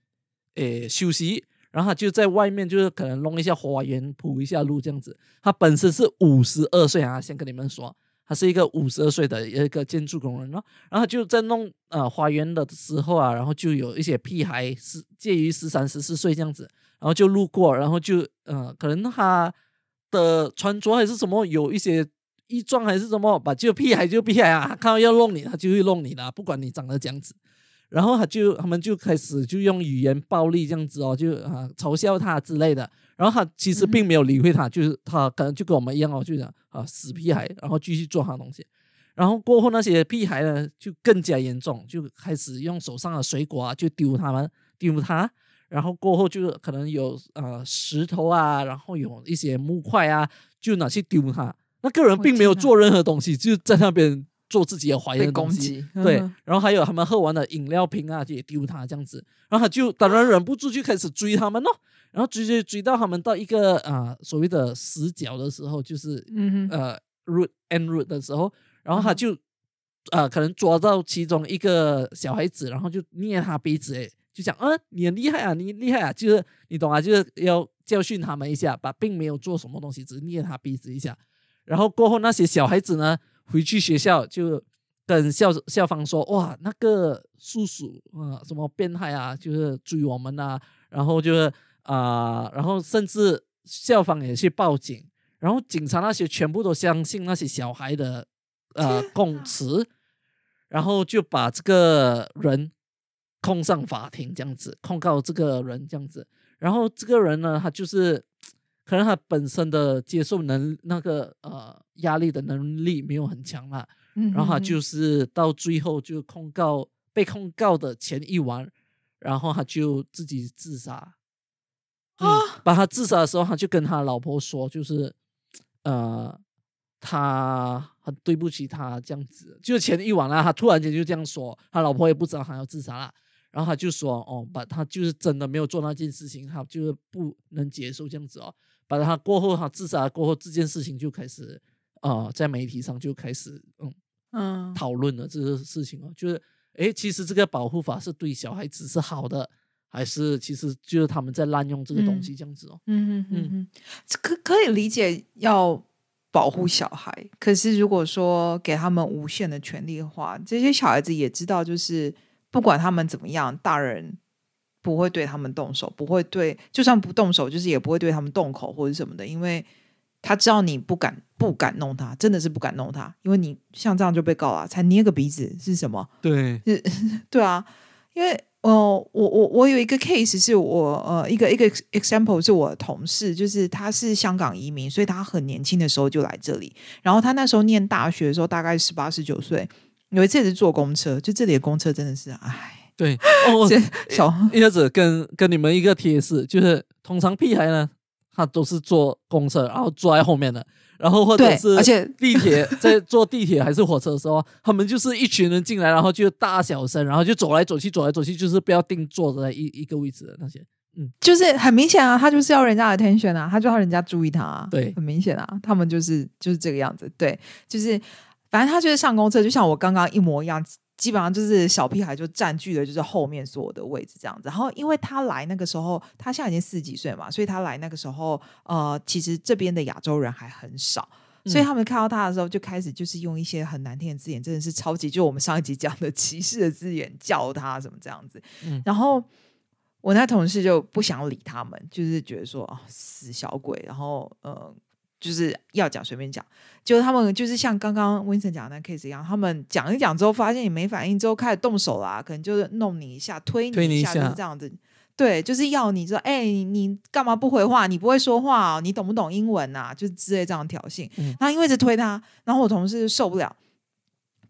诶休息，然后他就在外面就是可能弄一下花园，铺一下路这样子。他本身是五十二岁啊，先跟你们说。他是一个五十二岁的一个建筑工人咯，然后就在弄呃花园的时候啊，然后就有一些屁孩是介于十三十四岁这样子，然后就路过，然后就呃可能他的穿着还是什么有一些衣装还是什么吧，就屁孩就屁孩啊，他看到要弄你，他就会弄你的，不管你长得这样子。然后他就他们就开始就用语言暴力这样子哦，就啊嘲笑他之类的。然后他其实并没有理会他，就是他可能就跟我们一样哦，就讲啊死屁孩，然后继续做他的东西。然后过后那些屁孩呢就更加严重，就开始用手上的水果啊就丢他们丢他。然后过后就可能有呃石头啊，然后有一些木块啊，就拿去丢他。那个人并没有做任何东西，就在那边做自己的怀疑的东西。攻击，对然后还有他们喝完的饮料瓶啊，也丢他这样子，然后他就当然忍不住就开始追他们咯，然后追追追到他们到一个啊、所谓的死角的时候，就是呃 root and root 的时候，然后他就呃可能抓到其中一个小孩子，然后就捏他鼻子，诶，就讲啊你很厉害啊，你厉害啊，就是你懂啊，就是要教训他们一下，把并没有做什么东西，只是捏他鼻子一下，然后过后那些小孩子呢回去学校就。跟校校方说，哇，那个叔叔啊、什么变态啊，就是追我们啊，然后就是啊、然后甚至校方也去报警，然后警察那些全部都相信那些小孩的呃供词，然后就把这个人控上法庭，这样子控告这个人这样子，然后这个人呢，他就是可能他本身的接受能那个呃压力的能力没有很强啦，嗯然后他就是到最后就控告被控告的前一晚，然后他就自己自杀。嗯啊，把他自杀的时候，他就跟他老婆说，就是呃，他很对不起他这样子，就前一晚啦，他突然间就这样说，他老婆也不知道他要自杀了，然后他就说哦，把他就是真的没有做那件事情，他就是不能接受这样子哦，把他过后他自杀过后这件事情就开始啊，在媒体上就开始嗯嗯。讨论了这个事情哦，就是诶，其实这个保护法是对小孩子是好的，还是其实就是他们在滥用这个东西这样子哦，嗯嗯？嗯。嗯，可可以理解要保护小孩，可是如果说给他们无限的权利的话，这些小孩子也知道，就是不管他们怎么样，大人不会对他们动手，不会对，就算不动手，就是也不会对他们动口或者什么的，因为他知道你不敢不敢弄他，真的是不敢弄他，因为你像这样就被告了，才捏个鼻子是什么？对，是 (laughs) 对啊，因为呃，我我我有一个 case 是我呃一个一个 example 是我的同事，就是他是香港移民，所以他很年轻的时候就来这里，然后他那时候念大学的时候大概十八十九岁，有一次也是坐公车，就这里的公车真的是唉，对哦，这小一下子跟跟你们一个贴士，就是通常屁孩呢，他都是坐公车，然后坐在后面的，然后或者是而且地铁在坐地铁还是火车的时候，他们就是一群人进来，然后就大小声，然后就走来走去，走来走去，就是不要定坐在一一个位置的那些。嗯就是很明显啊，他就是要人家的 attention 啊，他就要人家注意他、啊，对很明显啊，他们就是就是这个样子，对，就是反正他就是上公车，就像我刚刚一模一样，基本上就是小屁孩就占据了就是后面所有的位置这样子。然后因为他来那个时候，他现在已经四十几岁嘛，所以他来那个时候，呃，其实这边的亚洲人还很少。所以他们看到他的时候，就开始就是用一些很难听的字眼，真的是超级，就我们上一集讲的歧视的字眼叫他什么这样子。嗯然后我那同事就不想理他们，就是觉得说啊、死小鬼，然后呃，就是要讲随便讲，就他们就是像刚刚 Vincent 讲的那 case 一样，他们讲一讲之后，发现你没反应之后，开始动手啦，可能就是弄你一下，推推你一下，就是这样子。对，就是要你说，哎、你你干嘛不回话？你不会说话、哦，你懂不懂英文啊？就是之类这样挑衅。嗯然后因为一直推他，然后我同事受不了，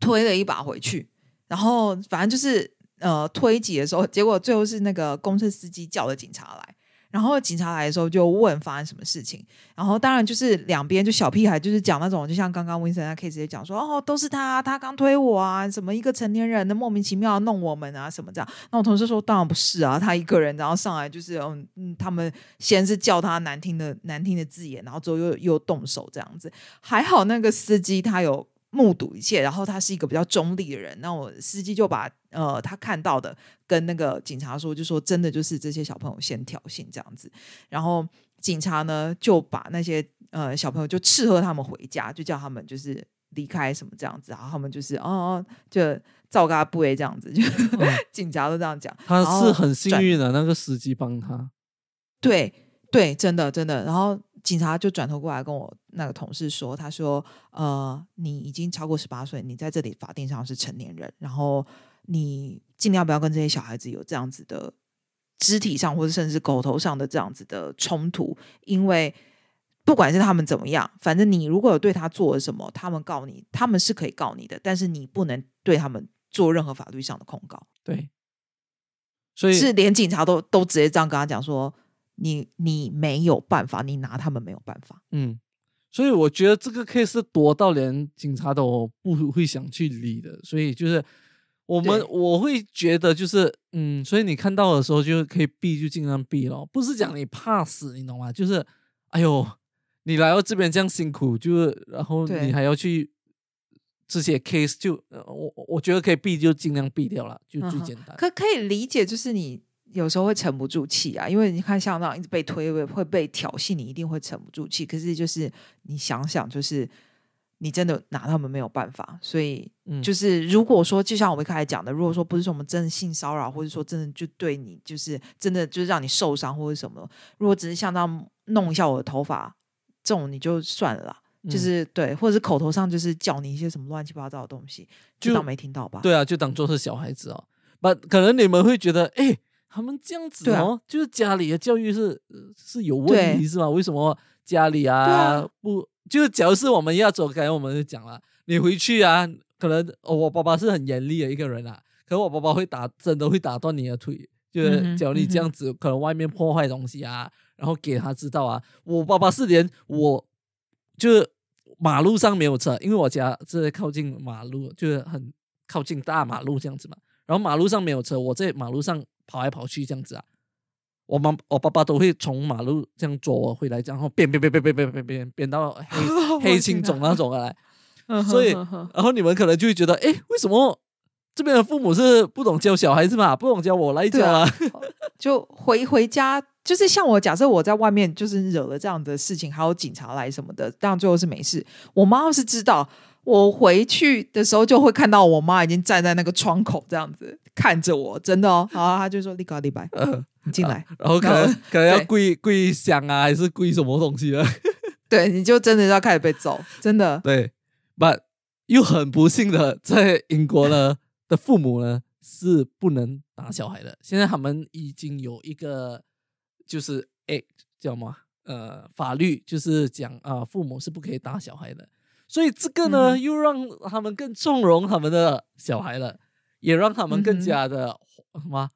推了一把回去，然后反正就是呃推挤的时候，结果最后是那个公车司机叫了警察来。然后警察来的时候就问发生什么事情，然后当然就是两边就小屁孩就是讲那种，就像刚刚 Vincent 那 case 也讲说，哦都是他，他刚推我啊，什么一个成年人的莫名其妙弄我们啊什么这样。那我同事说当然不是啊，他一个人然后上来就是嗯嗯，他们先是叫他难听的难听的字眼，然后之后又又动手这样子。还好那个司机他有目睹一切，然后他是一个比较中立的人，那我司机就把呃他看到的跟那个警察说，就说真的就是这些小朋友先挑衅这样子，然后警察呢就把那些呃小朋友就斥喝他们回家，就叫他们就是离开什么这样子，然后他们就是哦哦就照嘎不为这样子，就、(laughs) 警察都这样讲，他是很幸转运的，那个司机帮他。对对，真的真的。然后警察就转头过来跟我那个同事说，他说：“呃，你已经超过十八岁，你在这里法定上是成年人，然后你尽量不要跟这些小孩子有这样子的肢体上或者甚至口头上的这样子的冲突，因为。”不管是他们怎么样，反正你如果有对他做了什么，他们告你，他们是可以告你的，但是你不能对他们做任何法律上的控告。对，所以是连警察都都直接这样跟他讲说，你你没有办法，你拿他们没有办法。嗯，所以我觉得这个 case 多到连警察都不会想去理的，所以就是我们我会觉得就是嗯，所以你看到的时候就可以避就尽量避咯，不是讲你怕死，你懂吗？就是哎呦，你来到这边这样辛苦，就是然后你还要去这些 case 就呃我我觉得可以避就尽量避掉了，就最简单。可可以理解，就是你有时候会沉不住气啊，因为你看像那样一直被推会会被挑衅，你一定会沉不住气。可是就是你想想，就是你真的拿他们没有办法，所以嗯就是如果说就像我们一开始讲的，如果说不是说我们真的性骚扰，或者说真的就对你就是真的就是让你受伤或者什么，如果只是像这样弄一下我的头发，这种你就算了啦。就嗯是对，或者是口头上就是叫你一些什么乱七八糟的东西，就就当没听到吧。对啊，就当做是小孩子哦。不，可能你们会觉得，哎，他们这样子哦，就是家里的教育是呃是有问题是吗？为什么家里啊啊不？就是假如是我们要走，刚才我们就讲了，你回去啊，可能、哦、我爸爸是很严厉的一个人啊，可能我爸爸会打，真的会打断你的腿。就是假如你这样子，可能外面破坏东西啊，然后给他知道啊，我爸爸是连我就是马路上没有车，因为我家是靠近马路，就是很靠近大马路这样子嘛。然后马路上没有车，我在马路上跑来跑去这样子啊。我妈我爸爸都会从马路这样捉我回来，然后变变变变变变变变变到黑 (laughs) 黑青肿那种来。(laughs) 所以，然后你们可能就会觉得，哎，为什么这边的父母是不懂教小孩子嘛？不懂教我来教啊？(laughs) 就回回家，就是像我假设我在外面就是惹了这样的事情，还有警察来什么的，当然最后是没事。我妈是知道，我回去的时候就会看到我妈已经站在那个窗口这样子看着我，真的哦。然后他就说：“立高立白，你进来。”然后可能可能要跪跪响啊，还是跪什么东西啊？(laughs) 对，你就真的要开始被揍，真的 (laughs) 对。But 又很不幸的，在英国呢 (laughs) 的父母呢是不能打小孩的。现在他们已经有一个就是哎叫什么呃法律，就是讲啊父母是不可以打小孩的。所以这个呢又让他们更纵容他们的小孩了，也让他们更加的什么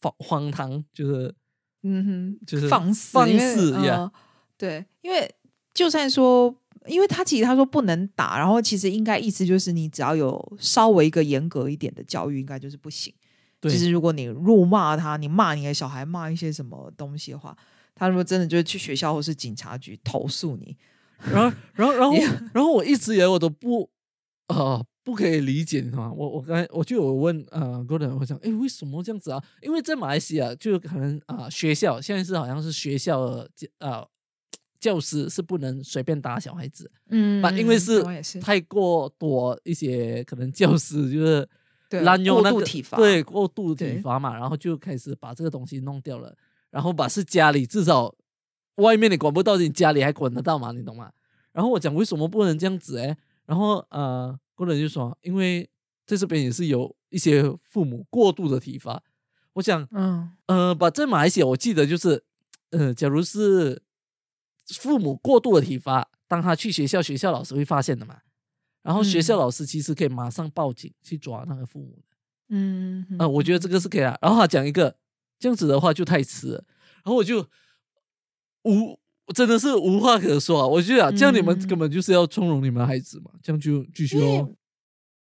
荒荒唐，就是嗯哼，就是放肆放肆呀。对，因为就算说。因为他其实他说不能打，然后其实应该意思就是你只要有稍微一个严格一点的教育，应该就是不行。就是如果你辱骂他，你骂你的小孩，骂一些什么东西的话，他如果真的就是去学校或是警察局投诉你，然后然后然后然后我一直以来我都不啊不可以理解嘛。我我刚才我就有问呃 g o r d o n 我想哎为什么这样子啊？因为在马来西亚就可能啊学校现在是好像是学校啊。教师是不能随便打小孩子，嗯，因为是太过多一些可能教师就是滥用那个体罚，对过度体罚嘛，然后就开始把这个东西弄掉了，然后把是家里至少外面你管不到，你家里还管得到嘛，你懂吗？然后我讲为什么不能这样子哎，然后呃，工人就说因为在这边也是有一些父母过度的体罚，我想嗯呃，把在马来西亚我记得就是呃，假如是。父母过度的体罚，当他去学校，学校老师会发现的嘛。然后学校老师其实可以马上报警去抓那个父母嗯，啊，我觉得这个是可以啊。然后他讲一个这样子的话就太迟了，然后我就无真的是无话可说啊。我觉得这样你们根本就是要纵容你们孩子嘛，这样就继续哦。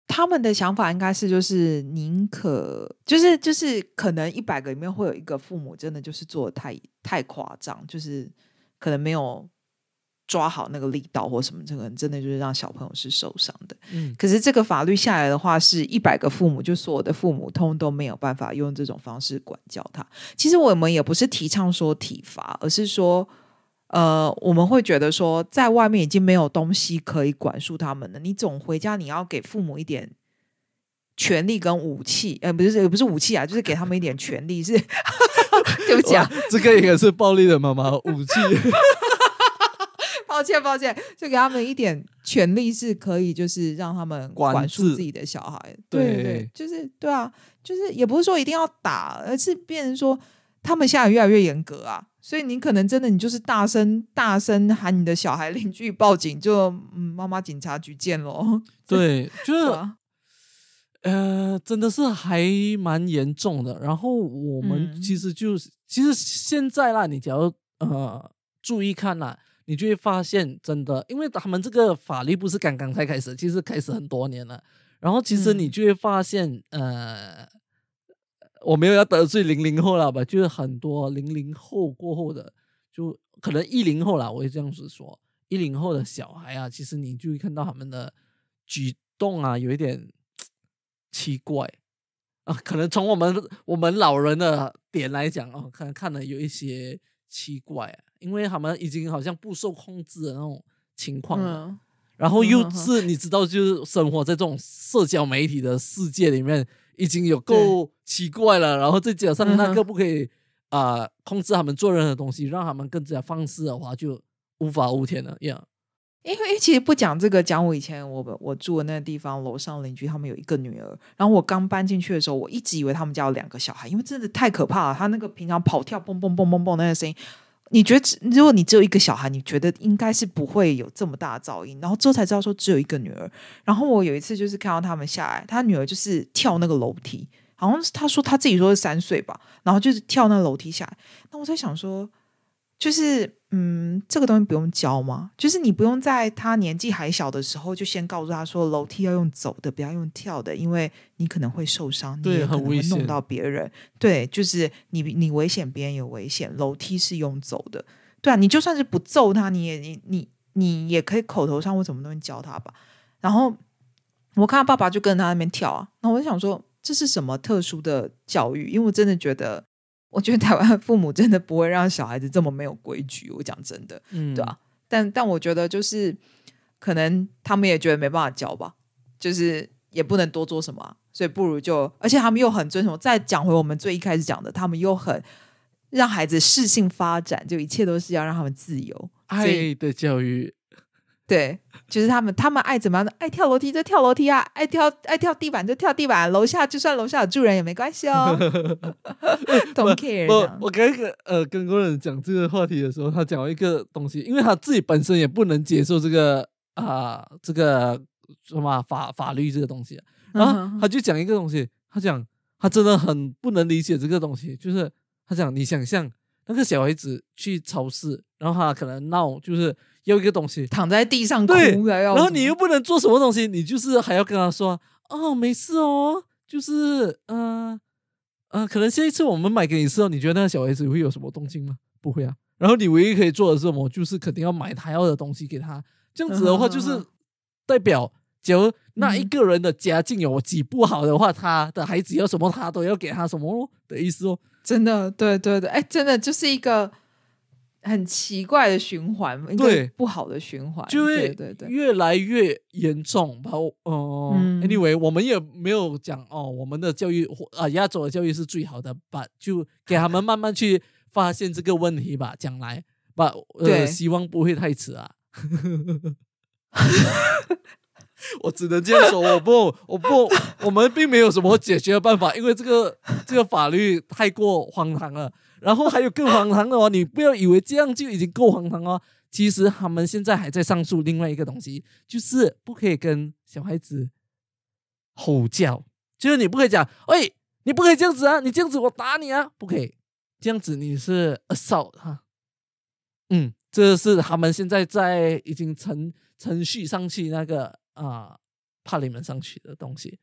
他们的想法应该是就是宁可就是就是可能一百个里面会有一个父母真的就是做的太太夸张，就是。可能没有抓好那个力道或什么，这个真的就是让小朋友是受伤的。嗯，可是这个法律下来的话，是一百个父母，就所有的父母通都没有办法用这种方式管教他。其实我们也不是提倡说体罚，而是说，呃，我们会觉得说，在外面已经没有东西可以管束他们了，你总回家你要给父母一点权利跟武器，呃，不是，也不是武器啊，就是给他们一点权利是。(laughs) 对不起啊，这个也是暴力的妈妈武器。(laughs) 抱歉，抱歉，就给他们一点权利，是可以，就是让他们管束自己的小孩。对对，就是对啊，就是也不是说一定要打，而是变成说他们现在越来越严格啊。所以你可能真的，你就是大声大声喊你的小孩，邻居报警，就嗯，妈妈警察局见喽。(laughs) 对，就是。呃，真的是还蛮严重的。然后我们其实就是，其实现在啦，你只要呃注意看啦，你就会发现，真的，因为他们这个法律不是刚刚才开始，其实开始很多年了。然后其实你就会发现，呃，我没有要得罪零零后了吧？就是很多零零后过后的，就可能一零后啦，我会这样子说，一零后的小孩啊，其实你就会看到他们的举动啊，有一点。(tsk) 奇怪啊，可能从我们我们老人的点来讲哦，可能看了有一些奇怪，因为他们已经好像不受控制的那种情况，然后又是你知道，就是生活在这种社交媒体的世界里面，已经有够奇怪了，然后再加上那个不可以啊控制他们做任何东西，让他们更加放肆的话，就无法无天了样。因为其实不讲这个，讲我以前我我住的那个地方，楼上邻居他们有一个女儿。然后我刚搬进去的时候，我一直以为他们家有两个小孩，因为真的太可怕了。他那个平常跑跳蹦蹦蹦蹦蹦那个声音，你觉得如果你只有一个小孩，你觉得应该是不会有这么大的噪音。然后之后才知道说只有一个女儿。然后我有一次就是看到他们下来，他女儿就是跳那个楼梯，好像是他说他自己说是三岁吧，然后就是跳那个楼梯下来。那我在想说。就是嗯，这个东西不用教吗？就是你不用在他年纪还小的时候就先告诉他说，楼梯要用走的，不要用跳的，因为你可能会受伤，你也可能会弄到别人。对，就是你你危险，别人有危险。楼梯是用走的，对啊，你就算是不揍他，你也你你你也可以口头上或什么东西教他吧。然后我看他爸爸就跟着他那边跳啊，那我就想说这是什么特殊的教育？因为我真的觉得，我觉得台湾的父母真的不会让小孩子这么没有规矩。我讲真的，嗯，对啊，但但我觉得就是可能他们也觉得没办法教吧，就是也不能多做什么啊、所以不如就，而且他们又很遵从。再讲回我们最一开始讲的，他们又很让孩子适性发展，就一切都是要让他们自由。爱的教育，对，就是他们，他们爱怎么样，爱跳楼梯就跳楼梯啊，爱跳爱跳地板就跳地板，楼下就算楼下有住人也没关系哦，(laughs) don't care 我我样。我刚刚呃跟工人讲这个话题的时候，他讲了一个东西，因为他自己本身也不能接受这个啊、这个什么啊法法律这个东西啊，然嗯后他就讲一个东西，他讲他真的很不能理解这个东西，就是他讲你想象那个小孩子去超市，然后他可能闹就是要一个东西，躺在地上哭对的，然后你又不能做什么东西，你就是还要跟他说哦没事哦，就是呃呃，可能下一次我们买给你吃哦，你觉得那个小孩子会有什么动静吗？不会啊。然后你唯一可以做的是什么？就是肯定要买他要的东西给他。这样子的话，就是代表，假如那一嗯个人的家境有几不好的话，他的孩子要什么，他都要给他什么的意思哦。真的，对对对，哎，真的就是一个很奇怪的循环，一对个不好的循环，就会对对对，越来越严重吧。哦、嗯 a n y w a y 我们也没有讲哦，我们的教育或啊亚洲的教育是最好的把，就给他们 (laughs) 慢慢去发现这个问题吧，将来把，呃，对希望不会太迟啊。(laughs) 我只能这样说，我不，我不，我们并没有什么解决的办法，因为这个这个法律太过荒唐了。然后还有更荒唐的哦，你不要以为这样就已经够荒唐哦。其实他们现在还在上诉另外一个东西，就是不可以跟小孩子吼叫，就是你不可以讲，喂，你不可以这样子啊，你这样子我打你啊，不可以，这样子你是 assault 哈。嗯，这是他们现在在已经程程序上去那个啊，怕你们上去的东西，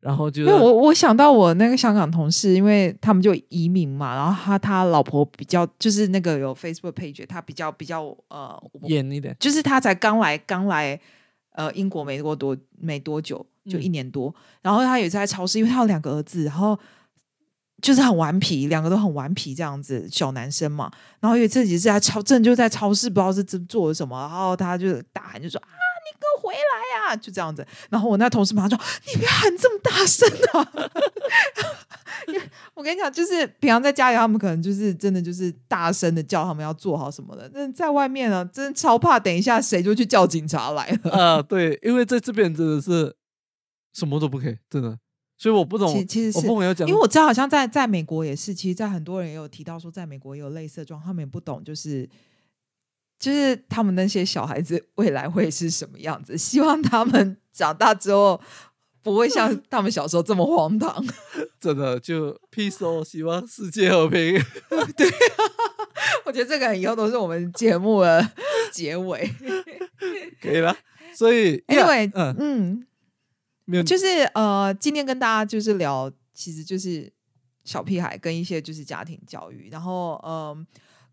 然后就因为我我想到我那个香港同事，因为他们就移民嘛，然后他他老婆比较就是那个有 Facebook page，他比较比较呃，严一点，就是他才刚来刚来呃英国没过多没多久，就嗯一年多。然后他有一次在超市，因为他有两个儿子，然后就是很顽皮，两个都很顽皮这样子，小男生嘛。然后有一次也是在超，真的就在超市，不知道是做做了什么，然后他就大喊就说啊。你给我回来呀、就这样子。然后我那同事马上说：“你不要喊这么大声啊！” (laughs) 我跟你讲，就是平常在家里，他们可能就是真的就是大声的叫他们要做好什么的。但是在外面啊，真的超怕，等一下谁就去叫警察来了。(laughs) 啊，对，因为在这边真的是什么都不可以，真的，所以我不懂，其其实是我讲，因为我知道，好像在在美国也是，其实，在很多人也有提到说，在美国也有类似的状况，他们也不懂，就是就是他们那些小孩子未来会是什么样子，希望他们长大之后不会像 (laughs) 他们小时候这么荒唐。(laughs) 真的就 peace 哦，希望世界和平。(laughs) 对我觉得这个以后都是我们节目的结尾。可以了，所以 Anyway，嗯，嗯，没有，就是呃，今天跟大家就是聊，其实就是小屁孩跟一些就是家庭教育，然后嗯、呃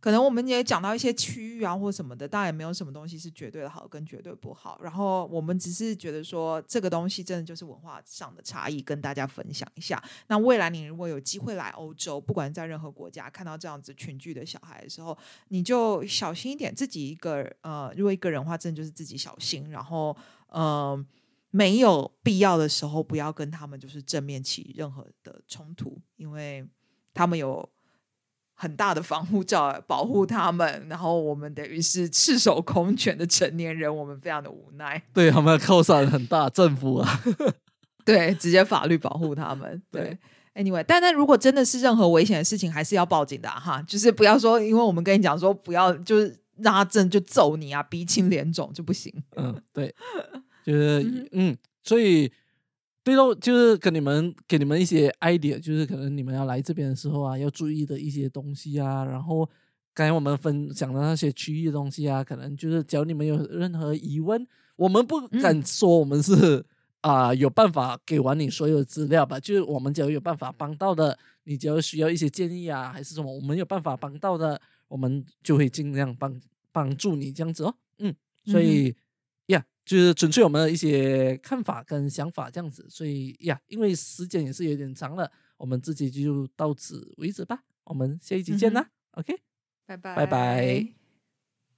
可能我们也讲到一些区域啊或什么的，当然也没有什么东西是绝对的好跟绝对不好。然后我们只是觉得说，这个东西真的就是文化上的差异，跟大家分享一下。那未来你如果有机会来欧洲，不管在任何国家看到这样子群聚的小孩的时候，你就小心一点，自己一个呃，如果一个人的话，真的就是自己小心，然后呃。没有必要的时候，不要跟他们就是正面起任何的冲突，因为他们有很大的防护罩保护他们，然后我们等于是赤手空拳的成年人，我们非常的无奈，对他们的靠山很大，政府啊，(laughs) 对，直接法律保护他们，对。Anyway，但但如果真的是任何危险的事情，还是要报警的、啊、哈，就是不要说，因为我们跟你讲说不要，就是让他真就揍你啊，鼻青脸肿就不行。嗯，对，(laughs) 就是嗯嗯，所以对喽，就是跟你们给你们一些 idea，就是可能你们要来这边的时候啊，要注意的一些东西啊，然后刚才我们分享的那些区域的东西啊，可能就是只要你们有任何疑问，我们不敢说我们是啊、有办法给完你所有的资料吧，就是我们只要有办法帮到的，你只要需要一些建议啊，还是什么，我们有办法帮到的，我们就会尽量帮帮助你这样子哦。嗯，所以呀，就是纯粹我们的一些看法跟想法这样子，所以呀，因为时间也是有点长了，我们自己就到此为止吧，我们下一集见啦、OK。拜拜，拜拜。